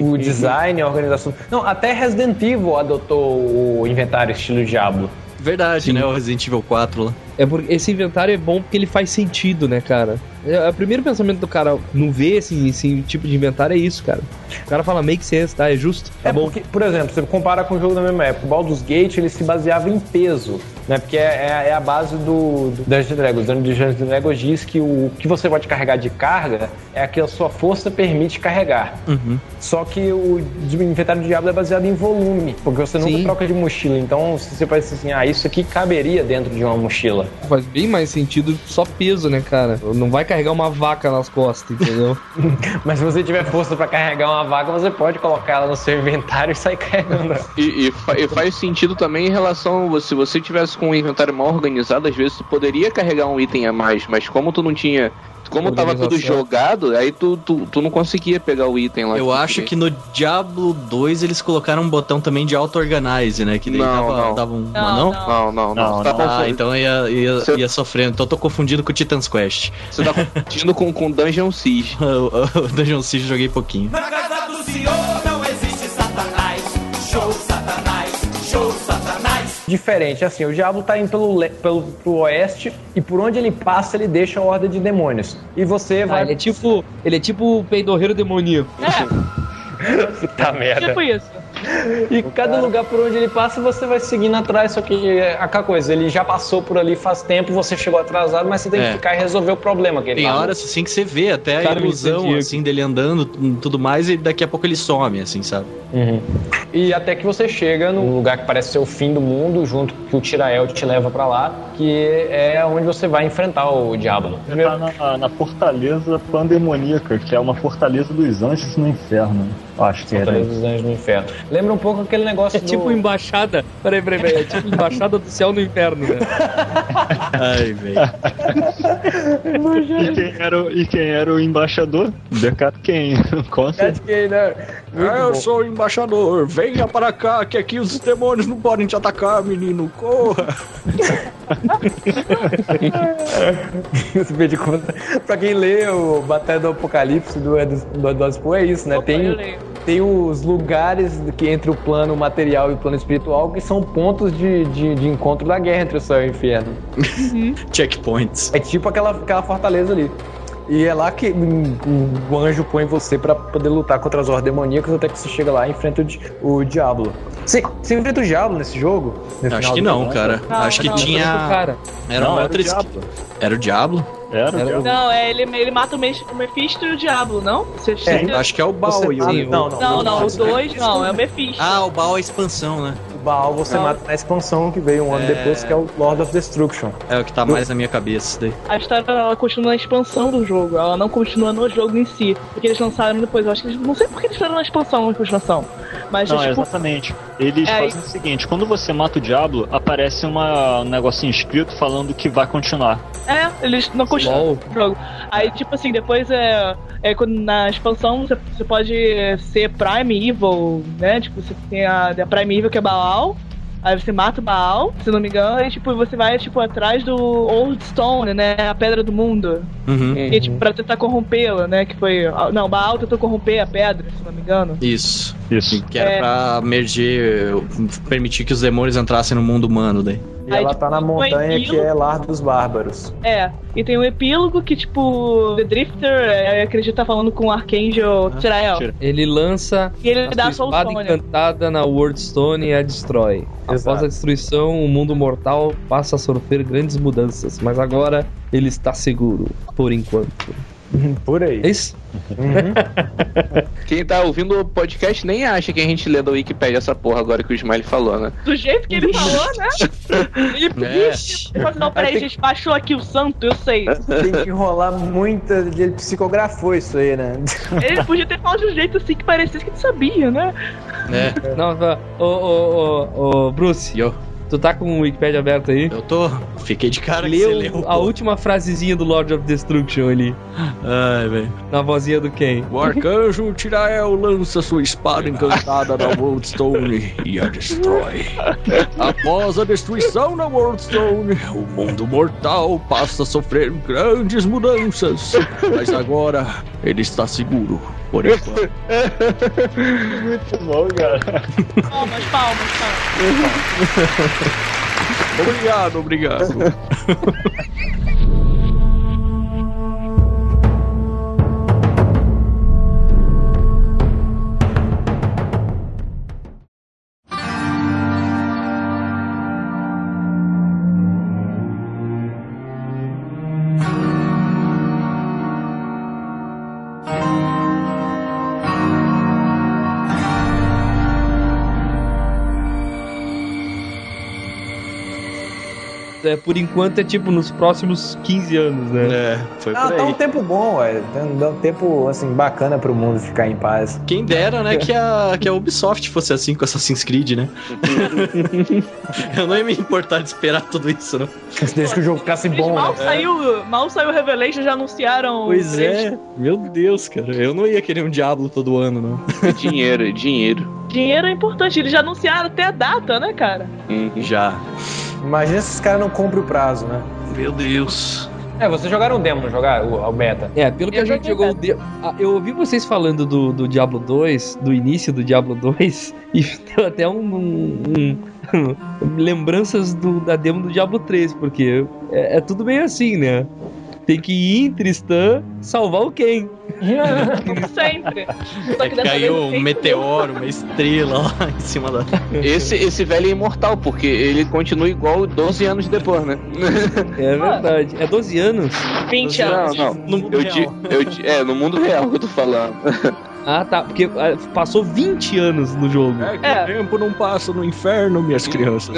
o design, a organização. Não, até Resident Evil adotou o inventário estilo Diablo. Verdade, né? O Resident Evil 4 lá. É porque esse inventário é bom porque ele faz sentido, né, cara? É, o primeiro pensamento do cara não ver esse, esse tipo de inventário é isso, cara. O cara fala make sense, tá? É justo. Tá É bom. porque, por exemplo, você compara com o jogo da mesma época, o Baldur's Gate ele se baseava em peso, né? Porque é, é- é a base do, do Dungeons Dragons. O Dungeons Dragons diz que o que você pode carregar de carga é o que a sua força permite carregar. Uhum. Só que o inventário do Diablo é baseado em volume, porque você nunca Sim. troca de mochila. Então, você pensa assim, ah, isso aqui caberia dentro de uma mochila. Faz bem mais sentido só peso, né, cara? Não vai carregar uma vaca nas costas, entendeu? Mas se você tiver força pra carregar uma vaca, você pode colocar ela no seu inventário e sair carregando. E, e fa- e faz sentido também em relação. Se você tivesse com um inventário mal organizado, às vezes tu poderia carregar um item a mais, mas como tu não tinha. Como tava tudo jogado, aí tu, tu, tu não conseguia pegar o item lá. Eu acho que no Diablo 2 eles colocaram um botão também de auto-organize, né? Que daí Não, dava, não. dava um. Não, Não? Não, não, não. Tá Ah, então ia, ia, Você- ia sofrendo. Então eu tô confundindo com o Titan's Quest. Você tá confundindo com, com Dungeon Siege. o, Dungeon Siege eu joguei pouquinho. Na casa do senhor não existe satanás. Show. Diferente, assim, o Diablo tá indo pelo, pelo pro oeste e por onde ele passa ele deixa a horda de demônios. E você Ah, vai. ele é tipo. Ele é tipo o peidorreiro demoníaco. Puta merda. Tipo isso. E cada lugar por onde ele passa você vai seguindo atrás, só que é aquela coisa, ele já passou por ali faz tempo, você chegou atrasado, mas você tem É. que ficar e resolver o problema que ele Tem tá. horas assim que você vê até a Cara, me ilusão assim dele andando e tudo mais e daqui a pouco ele some, assim, sabe? Uhum. E até que você chega num lugar que parece ser o fim do mundo, junto que o Tirael te leva pra lá, que é onde você vai enfrentar o Diablo. Você tá na, na fortaleza pandemoníaca, que é uma fortaleza dos anjos no inferno. Acho que era. Dos Anjos no Inferno. Lembra um pouco aquele negócio É tipo do... embaixada. Peraí, peraí, peraí. É tipo embaixada do céu no inferno, né? Ai, velho. E quem, era, o- e quem era o embaixador? Decato quem? Conta. né? Ah, eu sou o embaixador, venha para cá, que aqui os demônios não podem te atacar, menino, corra! Pra quem lê o Batalha do Apocalipse do do Edward Poe, é isso, né? Opa, eu Tem, leio. Tem os lugares que entre o plano material e o plano espiritual que são pontos de, de, de encontro da guerra entre o céu e o inferno. Checkpoints. É tipo aquela, aquela fortaleza ali. E é lá que o anjo põe você pra poder lutar contra as hordas demoníacas até que você chega lá e enfrenta o, di- o Diablo. Você, você enfrenta o Diablo nesse jogo? Acho que não, jogo? cara. Não, Acho que não, tinha. Cara, Era Não, uma era outra o Diablo. Era o Diablo? Era, Era era. o- Não, é, ele, ele mata o o Mephisto e o Diabo, não? Você, É, Acho que é o Baal. Você o- Sim, não, não, Não, não, o o 2 não, é o Mephisto. Ah, o Baal é a expansão, né? Baal você Não. mata na expansão que veio um ano É. depois, que é o Lord of Destruction. É o que tá mais na minha cabeça. isso Daí. A história ela continua na expansão do jogo, ela não continua no jogo em si. Porque eles lançaram depois, eu acho que eles, não sei porque eles fizeram na expansão, na continuação. Mas Não, é, tipo, exatamente. Eles É, fazem o seguinte: quando você mata o Diablo, aparece uma, um negocinho escrito falando que vai continuar. é, eles não continuam o jogo. Aí, tipo assim, depois é. é quando na expansão você, você pode ser Prime Evil, né? Tipo, você tem a, a Prime Evil que é Baal. Aí você mata o Baal, se não me engano, e tipo, você vai tipo atrás do Old Stone, né? A pedra do mundo. Uhum. E, tipo, pra tentar corrompê-la, né? Que foi. Não, Baal tentou corromper a pedra, se não me engano. Isso. Isso. Que era É. pra merger, permitir que os demônios entrassem no mundo humano daí. E Aí, ela tipo, tá na foi montanha aquilo. que é Lar dos Bárbaros. É, e tem um epílogo que, tipo, The Drifter, é, acredita tá falando com o Archangel Tirael. Tira. ele lança E ele a dá sua espada solução, né? encantada na Wordstone e a destrói. Após Exato. a destruição, o mundo mortal passa a sofrer grandes mudanças, mas agora ele está seguro, por enquanto. Por aí. É isso? Quem tá ouvindo o podcast nem acha que a gente lê da Wikipedia essa porra agora que o Smiley falou, né? Do jeito que ele falou, né? Ele É. Ixi, Não, peraí, gente, baixou aqui o santo, eu sei. Tem que enrolar muita. Ele psicografou isso aí, né? Ele podia ter falado de um jeito assim que parecesse que ele sabia, né? É. Não, ô, ô, ô, ô, Bruce, Yo. Tu tá com o Wikipedia aberto aí? Eu tô. Fiquei de cara que Leu você leu. a última frasezinha do Lord of Destruction ali. Ai, velho. Na vozinha do Ken. O arcanjo Tirael lança sua espada encantada na Worldstone e a destrói. Após a destruição da Worldstone, o mundo mortal passa a sofrer grandes mudanças. Mas agora ele está seguro. Por enquanto. Muito bom, cara. Palmas, palmas, palmas. Obrigado, obrigado. É, por enquanto é tipo nos próximos 15 anos, né? É, foi Ah, por tá um aí. tempo bom, ué. Tá dá um tempo, assim, bacana pro mundo ficar em paz. Quem dera, né, que a, que a Ubisoft fosse assim com Assassin's Creed, né? Eu não ia me importar de esperar tudo isso, não. Desde que o jogo ficasse bom, mal, né? saiu, mal saiu o Revelation, já anunciaram. Pois é, meu Deus, cara. Eu não ia querer um Diablo todo ano, não. Dinheiro, dinheiro. Dinheiro é importante, eles já anunciaram até a data, né, cara? Já. Imagina se os caras não cumprem o prazo, né? Meu Deus. É, vocês jogaram o demo, não jogaram o, o beta? É, pelo que Eu a gente jogou o de... Ah, Eu ouvi vocês falando do, do Diablo 2, do início do Diablo 2, e deu até um. um- um- lembranças do- da demo do Diablo 3, porque é, é tudo bem assim, né? Tem que ir em Tristan salvar o Ken. Como sempre. Só que dessa Caiu um meteoro, uma estrela lá em cima da. Esse, esse velho é imortal, porque ele continua igual 12 anos depois, né? É verdade. É 12 anos? 20 Não, anos. não. No mundo Eu real. di- eu di- é, no mundo real que eu tô falando. Ah, tá. Porque ah, passou 20 anos no jogo. É que É. o tempo não passa no inferno, minhas crianças.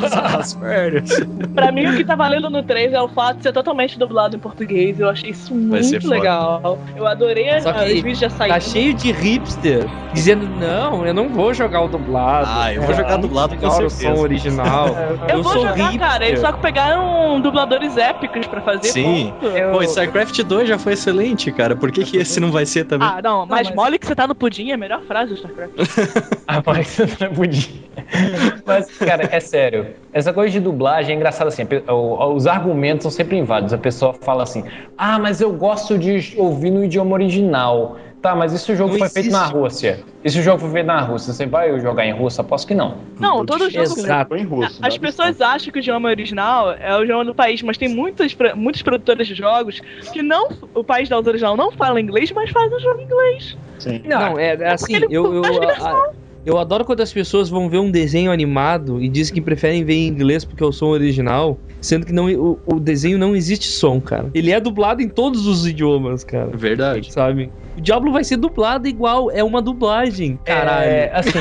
Passar as férias. Pra mim, o que tá valendo no 3 é o fato de ser totalmente dublado em português. Eu achei isso Vai muito legal. Eu adorei que os vídeos já saíram. Tá cheio de hipster dizendo: não, eu não vou jogar o dublado. Ah, eu vou É, jogar dublado com o som original. Eu, vou sou jogar, hipster. cara. Eles só pegaram dubladores épicos pra fazer. Sim. ponto. Pô, StarCraft 2 já foi excelente, cara. Por que, que esse não vai ser também? Ah, não, mas mole que você tá no pudim é a melhor frase do StarCraft. Ah, parece que você não podia. Mas, cara, é sério. Essa coisa de dublagem é engraçada assim. Os argumentos são sempre inválidos. A pessoa fala assim: Ah, mas eu gosto de ouvir no idioma original. Tá, mas e se o jogo Não foi feito na existe. Rússia? E se o jogo foi feito na Rússia? Você vai jogar em russo? Aposto que não. Não, todo jogo. Exato. Foi em russo. As pessoas acham que o idioma original é o idioma do país, mas tem muitas, muitos produtores de jogos que não. O país da original não fala inglês, mas faz o jogo em inglês. Sim. Não, é, é assim, ele eu, eu, diversão. a- eu adoro quando as pessoas vão ver um desenho animado e dizem que preferem ver em inglês porque é o som original, sendo que não, o, o desenho não existe som, cara. Ele é dublado em todos os idiomas, cara. Verdade. Sabe? O Diablo vai ser dublado igual, é uma dublagem, caralho. É, assim.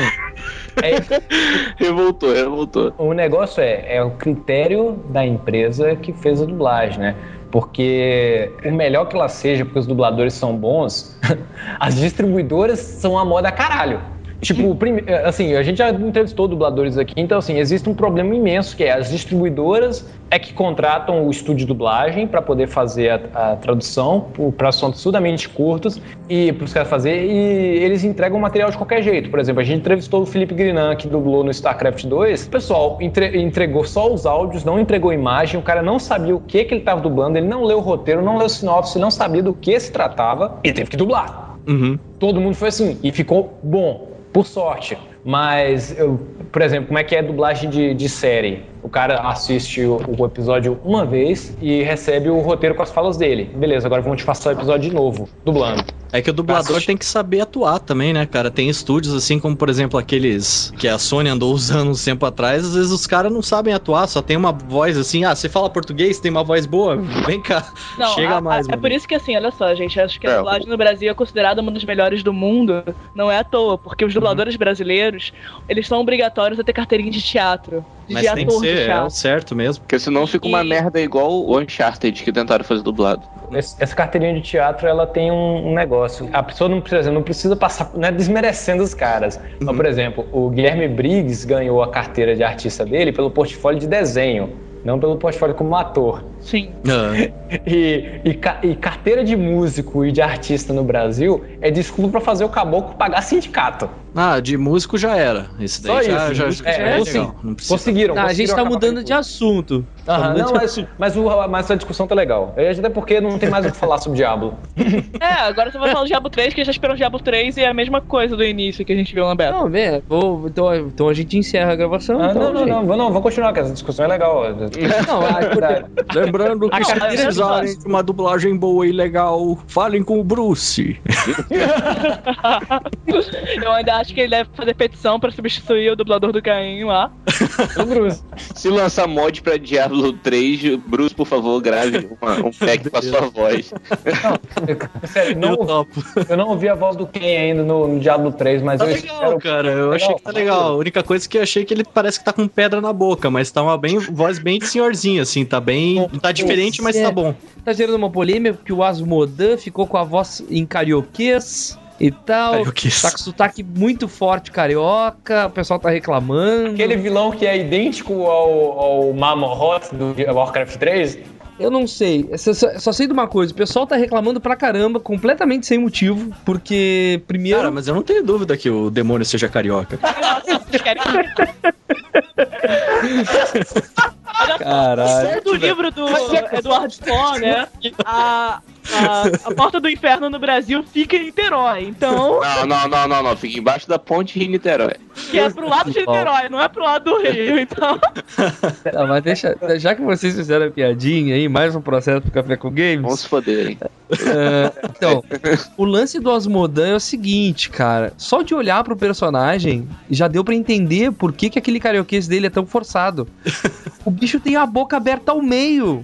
é- Revoltou, revoltou. o negócio é, é o critério da empresa que fez a dublagem, né? Porque o melhor que ela seja, porque os dubladores são bons, as distribuidoras são a moda caralho. Tipo, prime- assim, a gente já entrevistou dubladores aqui, então assim, existe um problema imenso que é as distribuidoras é que contratam o estúdio de dublagem para poder fazer a, a tradução para assuntos absurdamente curtos e para os caras fazer e eles entregam o material de qualquer jeito. Por exemplo, a gente entrevistou o Felipe Grinan que dublou no StarCraft 2. O pessoal entre- entregou só os áudios, não entregou imagem, o cara não sabia o que que ele estava dublando, ele não leu o roteiro, não leu o sinopse, não sabia do que se tratava e teve que dublar Uhum. todo mundo foi assim e ficou bom, por sorte. Mas, eu, por exemplo, como é que é dublagem de, de série? O cara assiste o, o episódio uma vez e recebe o roteiro com as falas dele. Beleza, agora vamos te passar o episódio de novo, dublando. É que o dublador tem que saber atuar também, né, cara? Tem estúdios assim como, por exemplo, aqueles que a Sony andou usando uns tempo atrás, às vezes os caras não sabem atuar, só tem uma voz assim, ah, você fala português, tem uma voz boa, vem cá, Não, chega a- mais, a- é por isso que assim, olha só, gente, acho que a É, dublagem no Brasil é considerada uma das melhores do mundo. Não é à toa, porque Uhum. os dubladores brasileiros, eles são obrigatórios a ter carteirinha de teatro. Mas tem que ser, é o certo mesmo. Porque senão fica uma E- merda igual o Uncharted que tentaram fazer dublado. essa carteirinha de teatro ela tem um, um negócio. A pessoa não precisa, não precisa passar, não é desmerecendo os caras. Mas, por exemplo, o Guilherme Briggs ganhou a carteira de artista dele pelo portfólio de desenho, não pelo portfólio como ator. Sim. E, e ca- e carteira de músico e de artista no Brasil é desculpa pra fazer o caboclo pagar sindicato. Ah, de músico já era. Esse daí Só já, isso, já, música já é, é sim. legal. Não precisa. Conseguiram. Ah, a gente conseguiram tá acabar mudando de assunto. Tá Aham, não, mas, assunto. mas, o, mas a discussão tá legal. É, Até porque não tem mais o que falar sobre Diablo. É, agora você vai falar do Diablo 3, que já esperou o Diablo 3 e é a mesma coisa do início que a gente viu na beta. Não, vê, vou, então, então a gente encerra a gravação. Ah, então, não, não, não, não, vamos continuar, que essa discussão é legal. Não, a- Lembrando que se precisarem de uma dublagem boa e legal, falem com o Bruce. Eu ainda acho que ele deve fazer petição pra substituir o dublador do Caim lá. O Bruce. Se lançar mod pra Diablo 3, Bruce, por favor, grave uma- um pack com a sua voz. Sério, não, eu não ouvi a voz do Ken ainda no, no Diablo 3, mas Tá eu legal, espero. cara. Eu achei que tá legal. A única coisa é que eu achei que ele parece que tá com pedra na boca, mas tá uma bem, voz bem de senhorzinho, assim. Tá bem. Tá diferente, mas tá bom. Tá gerando uma polêmica porque o Asmodan ficou com a voz em carioquês e tal. Carioquês. Tá com sotaque muito forte carioca, o pessoal tá reclamando. Aquele vilão que é idêntico ao, ao Mamorot do Warcraft 3. Eu não sei, só, só- só sei de uma coisa, o pessoal tá reclamando pra caramba, completamente sem motivo, porque primeiro... Cara, mas eu não tenho dúvida que o demônio seja carioca. Caralho. Segundo o livro do Eduardo Spohr, né? A, a, a porta do inferno no Brasil fica em Niterói. Então, Não, não, não, não, não. Fica embaixo da ponte Rio-Niterói. que é pro lado de Niterói, não é pro lado do Rio. Então, Tá, mas deixa, já que vocês fizeram a piadinha aí, mais um processo pro Café com Games. Vamos se foderem. É, então, o lance do Asmodan é o seguinte, cara. Só de olhar pro personagem, já deu pra entender por que, que aquele carioquês dele é tão forçado. O bicho tem a boca aberta ao meio.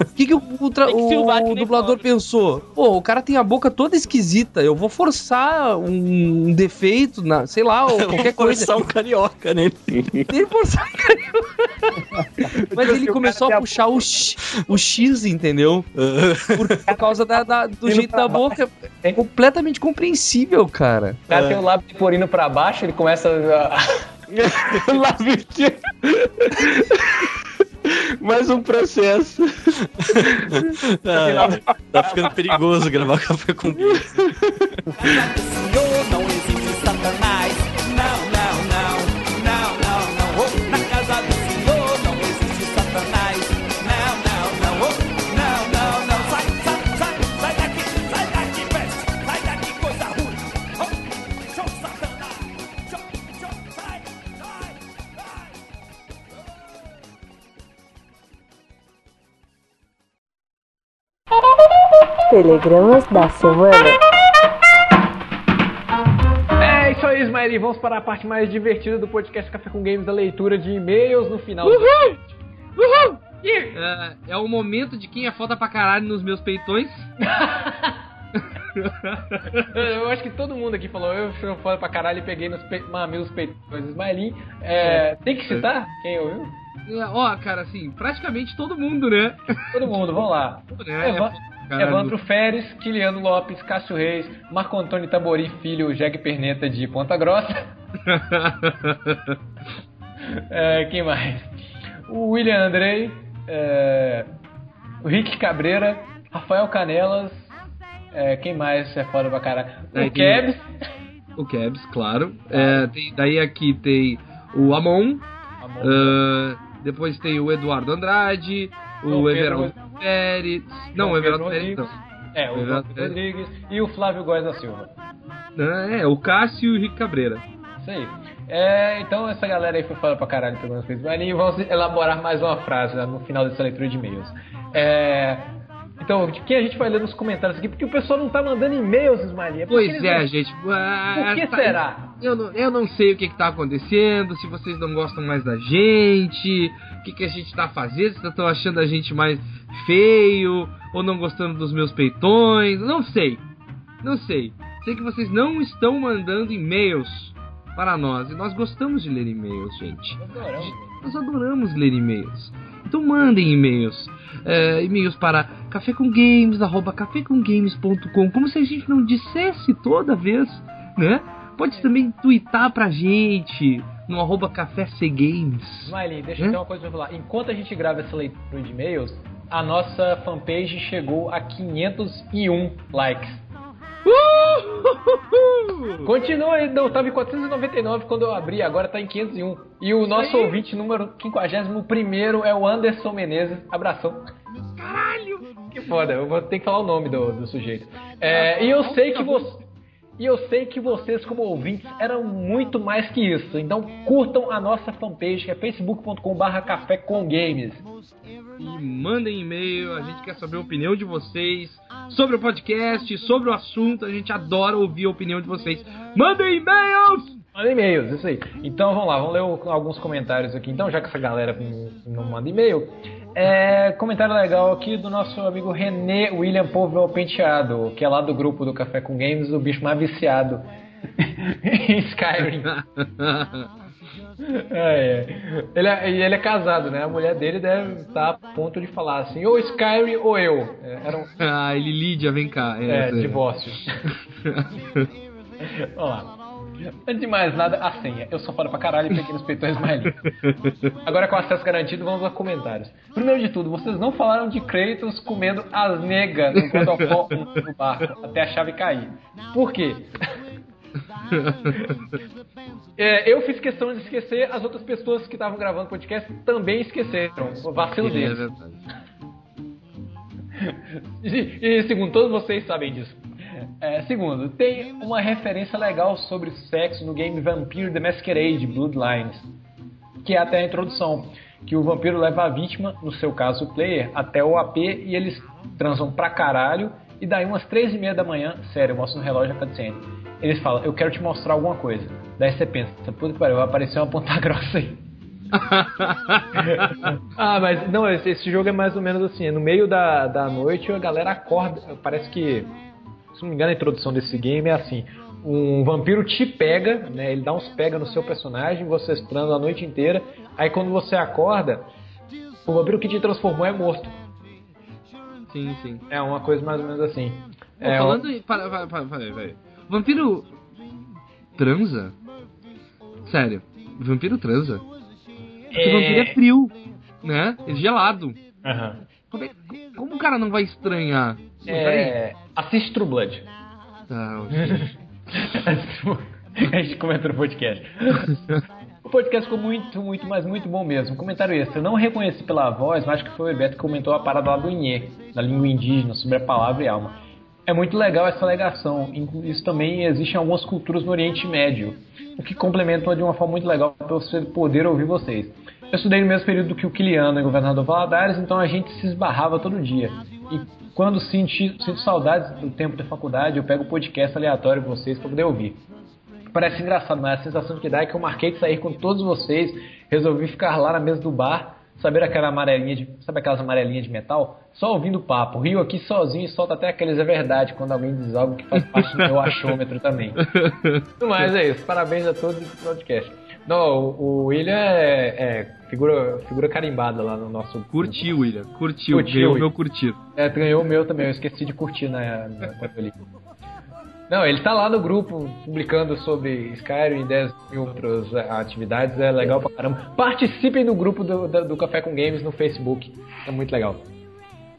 O que, que o, o que o nem dublador pensou? Pô, o cara tem a boca toda esquisita. Eu vou forçar um defeito, na, sei lá, ou qualquer coisa. Forçar um carioca nele. Ele forçar um carioca. Mas ele começou a puxar o, X, o X, entendeu? Por, por causa da- da- do jeito da boca. É completamente compreensível, cara. O cara tem o lábio leporino pra baixo, ele começa a. lábio Mais um processo. Ah, tá ficando perigoso gravar café com Games. Senhor, não existe Satanás. Telegramas da semana. É isso aí. E vamos para a parte mais divertida do podcast Café com Games, a leitura de e-mails no final do Uhul! Uhul! É, é o momento de quem é foda pra caralho nos meus peitões. Eu acho que todo mundo aqui falou, eu sou foda pra caralho e peguei nos pe... mamilos peitões. Ismaelin, é, tem que citar quem ouviu? É, Ó, cara, assim, praticamente todo mundo, né? Todo mundo, vamos lá. É, é pra caralho. Evandro Feres, Kiliano Lopes, Cássio Reis, Marco Antônio Tabori Filho, Jeg Perneta de Ponta Grossa. É, quem mais? O William Andrei, é, o Rick Cabreira, Rafael Canelas, é, quem mais é foda pra caralho? O Kebs, O Kebs, claro. É, tem- daí aqui tem o Amon. ah, depois tem o Eduardo Andrade. O, Everaldo Pérez. Não, o Everaldo Pedro Pérez não. É, o Everaldo Pérez. Rodrigues e o Flávio Góes da Silva. É, o Cássio e o Rick Cabreira. Isso aí. É, então essa galera aí foi foda pra caralho pegando as coisas. Ali vamos elaborar mais uma frase né, no final dessa leitura de e-mails. É, então, de quem a gente vai ler nos comentários aqui? Porque o pessoal não tá mandando e-mails, que Pois é, não- gente. ah, Por que tá- será? Eu não, eu não sei o que, que tá acontecendo, se vocês não gostam mais da gente, o que, que a gente tá fazendo, se estão achando a gente mais feio, ou não gostando dos meus peitões, não sei. Não sei. Sei que vocês não estão mandando e-mails para nós, e nós gostamos de ler e-mails, gente. Nós adoramos ler e-mails. Então mandem e-mails. É, e-mails para cafécomgames, arroba cafécomgames.com, como se a gente não dissesse toda vez, né? Pode também twittar pra gente no arroba cafécgames. Smiley, deixa eu Hã? ter uma coisa pra falar. Enquanto a gente grava essa leitura de e-mails, a nossa fanpage chegou a 501 likes. Continua aí, não, tava em 499 quando eu abri, agora tá em 501. E o nosso aí. ouvinte número 51 é o Anderson Menezes. Abração. Caralho! Que foda, eu vou ter que falar o nome do, do sujeito. É, e eu sei que você. E eu sei que vocês, como ouvintes, eram muito mais que isso. Então curtam a nossa fanpage, que é facebook.com.br café com games. E mandem e-mail, a gente quer saber a opinião de vocês sobre o podcast, sobre o assunto, a gente adora ouvir a opinião de vocês. Mandem e-mails! Manda e-mails, isso aí. Então vamos lá, vamos ler alguns comentários aqui. Então, já que essa galera não manda e-mail, é, comentário legal aqui do nosso amigo René William Povel Penteado, que é lá do grupo do Café com Games, o bicho mais viciado em Skyrim. É, é. Ele é, ele é casado, né? A mulher dele deve estar a ponto de falar assim, ou Skyrim ou eu. É, era um ah, ele Lídia, vem cá. é, essa- divórcio. Vamos lá. Antes de mais nada, a senha. Eu sou foda pra caralho e peguei nos peitões mais Agora com acesso garantido, vamos aos comentários. Primeiro de tudo, vocês não falaram de Kratos comendo as negas no 1 no barco, até a chave cair. Por quê? É, eu fiz questão de esquecer, as outras pessoas que estavam gravando o podcast também esqueceram. Vacilo É deles. verdade. E, e segundo, todos vocês sabem disso. É, segundo, tem uma referência legal sobre sexo no game Vampire The Masquerade Bloodlines, que é até a introdução, que o vampiro leva a vítima, no seu caso o player, até o AP e eles transam pra caralho, e daí umas três e meia da manhã, sério, eu mostro no relógio a cutscene, eles falam, eu quero te mostrar alguma coisa. Daí você pensa, puta que pariu, vai aparecer uma ponta grossa aí. ah, mas não, esse, esse jogo é mais ou menos assim, no meio da, da noite a galera acorda, parece que, se não me engano a introdução desse game é assim, um vampiro te pega, né, ele dá uns pega no seu personagem, vocês transam a noite inteira, aí quando você acorda, o vampiro que te transformou é morto. Sim, sim. É uma coisa mais ou menos assim. Pô, É, falando em. Para, para, para, para, para. Vampiro. transa? Sério, vampiro transa? Porque É. vampiro é frio, né? É gelado. Aham. Como, é- como o cara não vai estranhar? É, assiste True Blood. Ok. a gente comenta no podcast. O podcast ficou muito, muito, mas muito bom mesmo. Comentário extra. Eu não reconheci pela voz, mas acho que foi o Bebeto que comentou a parada lá do Inhê, da língua indígena, sobre a palavra e alma. É muito legal essa alegação. Isso também existe em algumas culturas no Oriente Médio, o que complementa de uma forma muito legal para você poder ouvir vocês. Eu estudei no mesmo período que o Kiliano e o governador Valadares, então a gente se esbarrava todo dia. E quando senti, sinto saudades do tempo da faculdade, eu pego o podcast aleatório de vocês para poder ouvir. Parece engraçado, mas a sensação que dá é que eu marquei de sair com todos vocês, resolvi ficar lá na mesa do bar, saber aquela amarelinha de, sabe aquelas amarelinhas de metal? Só ouvindo papo. Rio aqui sozinho e solta até aqueles é verdade quando alguém diz algo que faz parte do meu achômetro também. Mas é isso, parabéns a todos do podcast. Não, o o William é, é figura, figura carimbada lá no nosso. Curtiu, William. Curtiu. Curtiu, Ganhou o meu curtir. É, ganhou o meu também, eu esqueci de curtir na, na, quando eu li. Não, ele tá lá no grupo publicando sobre Skyrim e 10 mil outras eh, atividades, é legal pra caramba. Participem do grupo do, do, do Café com Games no Facebook, é muito legal.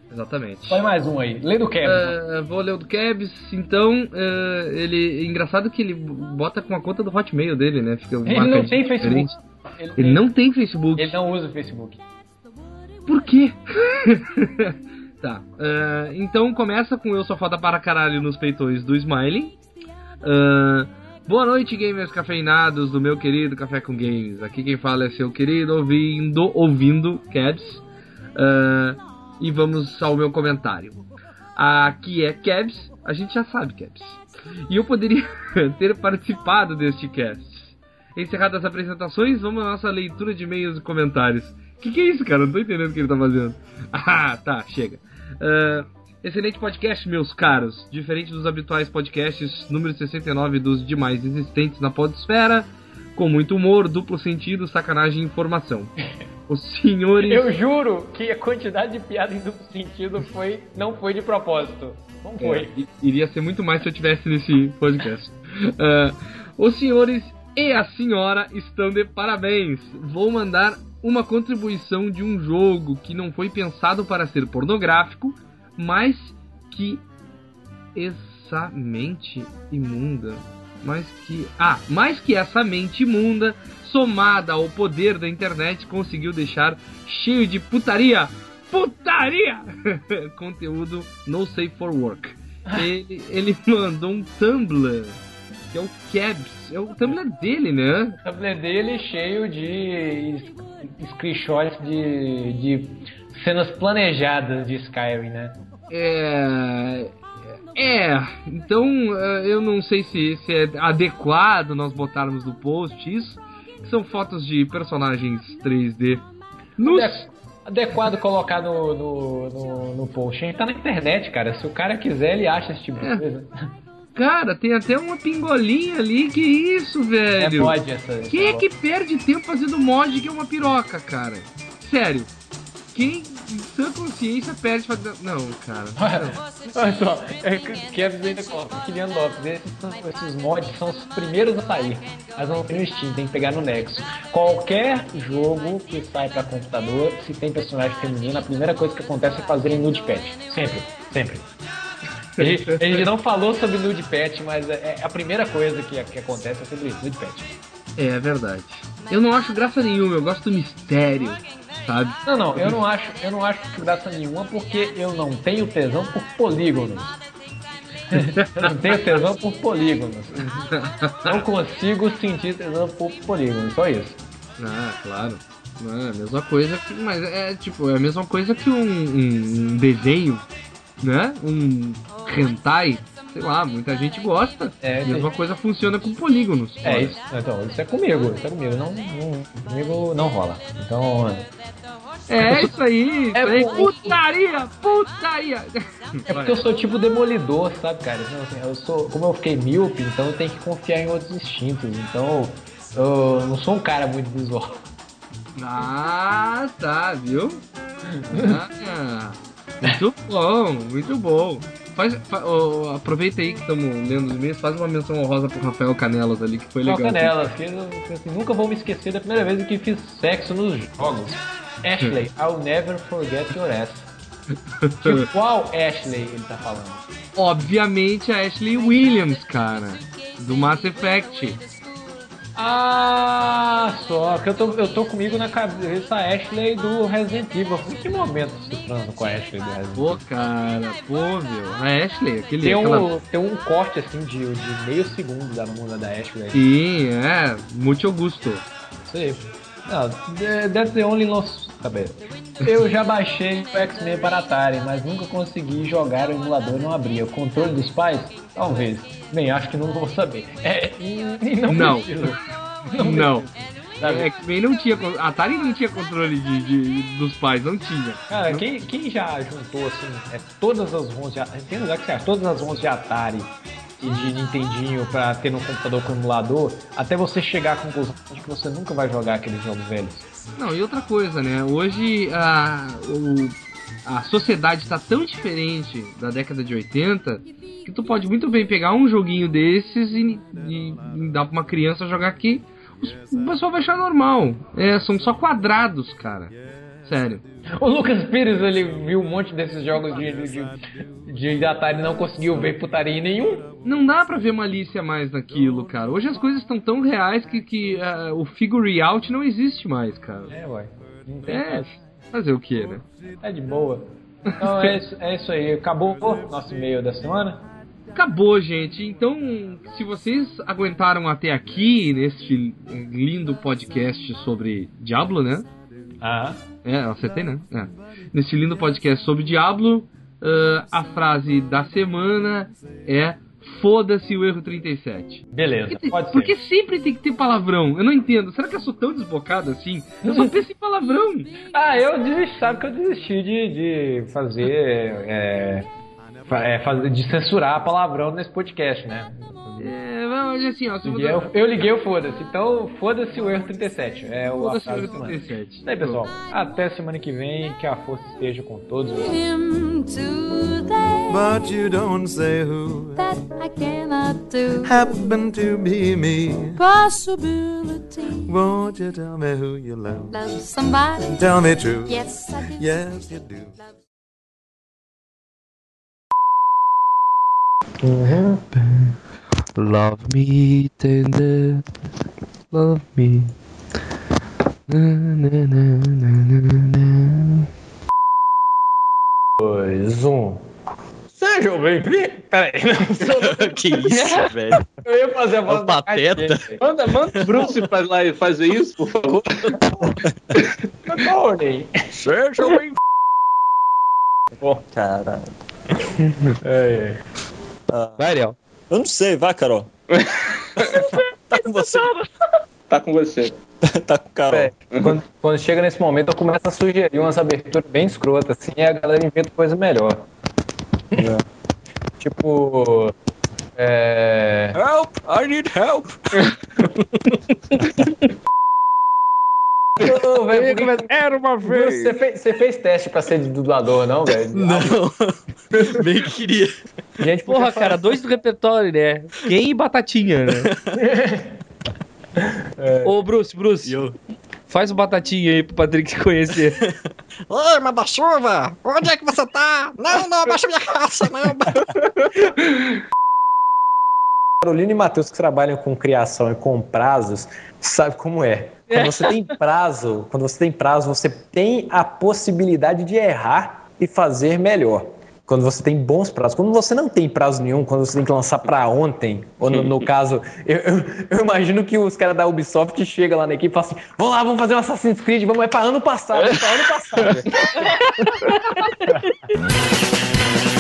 Exatamente. Põe mais um aí, lê do Kevin. Ah, vou ler o do Kebs, então, ah, ele. Engraçado que ele bota com a conta do Hotmail dele, né? Fica Ele não tem Facebook. Diferente. Ele não tem Facebook. Ele não usa o Facebook. Por quê? tá. ah, então começa com Eu Sou Foda para Caralho nos peitões do Smiley. Ah, boa noite, gamers cafeinados do meu querido Café com Games. Aqui quem fala é seu querido ouvindo, ouvindo Cabs. Ah, e vamos ao meu comentário. Aqui é Cabs, a gente já sabe Cabs. E eu poderia ter participado deste cast. Encerradas as apresentações, vamos à nossa leitura de e-mails e comentários. Que que é isso, cara? Eu Não tô entendendo o que ele tá fazendo. Ah, tá, chega. Ah, excelente podcast, meus caros. Diferente dos habituais podcasts, número 69 dos demais existentes na podesfera, com muito humor, duplo sentido, sacanagem e informação. Os senhores. Eu juro que a quantidade de piada em duplo sentido foi, não foi de propósito. Não foi. É, iria ser muito mais se eu tivesse nesse podcast. Ah, os senhores e a senhora estão de parabéns. Vou mandar uma contribuição de um jogo que não foi pensado para ser pornográfico, mas que essa mente imunda, mais que ah, mais que essa mente imunda somada ao poder da internet conseguiu deixar cheio de putaria, putaria, conteúdo no safe for work. Ele, ele mandou um Tumblr que é o Cabs, é o Tumblr dele, né? O tablet dele cheio de screenshots de, de cenas planejadas de Skyrim, né? É. É, então eh, eu não sei se, se é adequado nós botarmos no post isso, que são fotos de personagens 3D. Nos... Ade- Adequado colocar no, no, no, no post. A gente tá na internet, cara. Se o cara quiser, ele acha esse tipo de É. coisa. Cara, tem até uma pingolinha ali, que isso, velho? É mod essa- Quem é que negócio. perde tempo fazendo mod que é uma piroca, cara? Sério. Quem em sã consciência perde fazendo. Não, cara. Olha só, é que Kevin ainda coloca, Kylian Lopes, esses, são- esses mods são os primeiros a sair. Mas não tem no Steam, tem que pegar no Nexo. Qualquer jogo que sai pra computador, se tem personagem feminino, a primeira coisa que acontece é fazerem nude patch. Sempre, sempre. A gente, a gente não falou sobre nude patch, mas é, é a primeira coisa que, que acontece é sobre isso, nude patch. É, é verdade. Eu não acho graça nenhuma, eu gosto do mistério, sabe? Não, não, eu não acho, eu não acho graça nenhuma porque eu não tenho tesão por polígonos. eu não tenho tesão por polígonos. Não consigo sentir tesão por polígonos, só isso. Ah, claro. Não, é a mesma coisa que. Mas é tipo, é a mesma coisa que um, um- um desenho, né? Um hentai. Sei lá, muita gente gosta. É, a mesma coisa funciona com polígonos. É isso, então, isso é comigo, isso é comigo, não, não- comigo não rola. Então, É isso aí, É aí. Putaria, putaria. é porque eu sou tipo demolidor, sabe, cara? Então, assim, eu sou, como eu fiquei míope, então eu tenho que confiar em outros instintos. Então, eu não sou um cara muito visual. Ah, tá, viu? Ah, muito bom, muito bom. Faz, fa- aproveita aí que estamos lendo os e-mails, faz uma menção honrosa pro Rafael Canelas ali, que foi legal. canela, que eu, assim, nunca vou me esquecer da primeira vez que fiz sexo nos jogos. Ashley, I'll never forget your ass. De qual Ashley ele tá falando? Obviamente a Ashley Williams, cara, do Mass Effect. Ah, só que eu tô, eu tô comigo na cabeça a Ashley do Resident Evil. Em que momento você transa com a Ashley do Resident Evil? Pô, cara, pô, meu. A Ashley, aquele. Tem aquela- um, tem um corte assim de, de meio segundo da muda da Ashley. Sim, é. Muito Augusto. Isso aí. Não, that's the only loss. Tá bem. Eu já baixei o X-Men para Atari, mas nunca consegui jogar o emulador e não abria. O controle dos pais? Talvez. Bem, acho que não vou saber. É, e, não, Não. preciso. Não. Sabe? É que bem não tinha. Atari não tinha controle de, de- dos pais, não tinha. Cara, Não- quem, quem já juntou assim, é, todas as ROMs de Tem lugar que você acha, todas as ROMs de Atari e de Nintendinho pra ter no computador com emulador, até você chegar à conclusão de que você nunca vai jogar aqueles jogos velhos. Não, e outra coisa, né? Hoje a, o- a sociedade está tão diferente da década de 80 que tu pode muito bem pegar um joguinho desses e, e- e dar pra uma criança jogar aqui. O pessoal vai achar normal. É, são só quadrados, cara. Sério. O Lucas Pires, ele viu um monte desses jogos de, de, de, de Atari e não conseguiu ver putaria nenhum. Não dá pra ver malícia mais naquilo, cara. Hoje as coisas estão tão reais que, que ah, o figure out não existe mais, cara. É, ué. Tem É, fazer o que, né? É de boa. Então é isso, é isso aí. Acabou o nosso e-mail da semana. Acabou, gente. Então, se vocês aguentaram até aqui neste lindo podcast sobre Diablo, né? Ah. É, acertei, né? É. Neste lindo podcast sobre Diablo, ah, a frase da semana é Foda-se o erro 37. Beleza, pode ser. Porque sempre tem que ter palavrão. Eu não entendo. Será que eu sou tão desbocado assim? Eu só penso em palavrão. Ah, eu desisti, sabe que eu desisti de, de fazer. É, é, de censurar palavrão nesse podcast, né? É, mas assim, ó, Liguei, eu, eu liguei o foda-se. Então, foda-se o erro 37. É o Foda-se o erro da semana. 37. Isso aí, pessoal. Até semana que vem. Que a força esteja com todos vocês. him today But you don't say who that I cannot do. happened love? Me tender, love me. Na, na, na, na, na, na. Dois, um. Sejam bem-vindos. Peraí, não sou. que isso, velho? Eu ia fazer a voz É o do Pateta. Manda, manda o Bruce faz lá e fazer isso, por favor. Tony. Sejam bem Caralho. É, é. Vai, Ariel. Eu não sei, vai, Carol. tá com você. Tá com você. tá com o Carol. É, quando, quando chega nesse momento, eu começo a sugerir umas aberturas bem escrotas, assim, e a galera inventa coisa melhor. Tipo. É. Help! I need help! Velho, porque- Era uma Bruce, Você fez, você fez teste pra ser dublador, não, velho? Não. Bem que queria. Gente, Porra, cara, dois do repertório, né? Quem e Batatinha, né? Ô, Bruce, Bruce. Eu. Faz o Batatinha aí pro Patrick conhecer. Oi, Manda-chuva! Onde é que você tá? Não, não, abaixa minha calça, não. Carolina e Matheus que trabalham com criação e com prazos, sabe como é. Quando você tem prazo, quando você tem prazo, você tem a possibilidade de errar e fazer melhor. Quando você tem bons prazos. Quando você não tem prazo nenhum, quando você tem que lançar pra ontem, ou no, no caso, eu, eu- eu imagino que os caras da Ubisoft chegam lá na equipe e falam assim: vamos lá, vamos fazer um Assassin's Creed, vamos, é pra ano passado, é pra ano passado.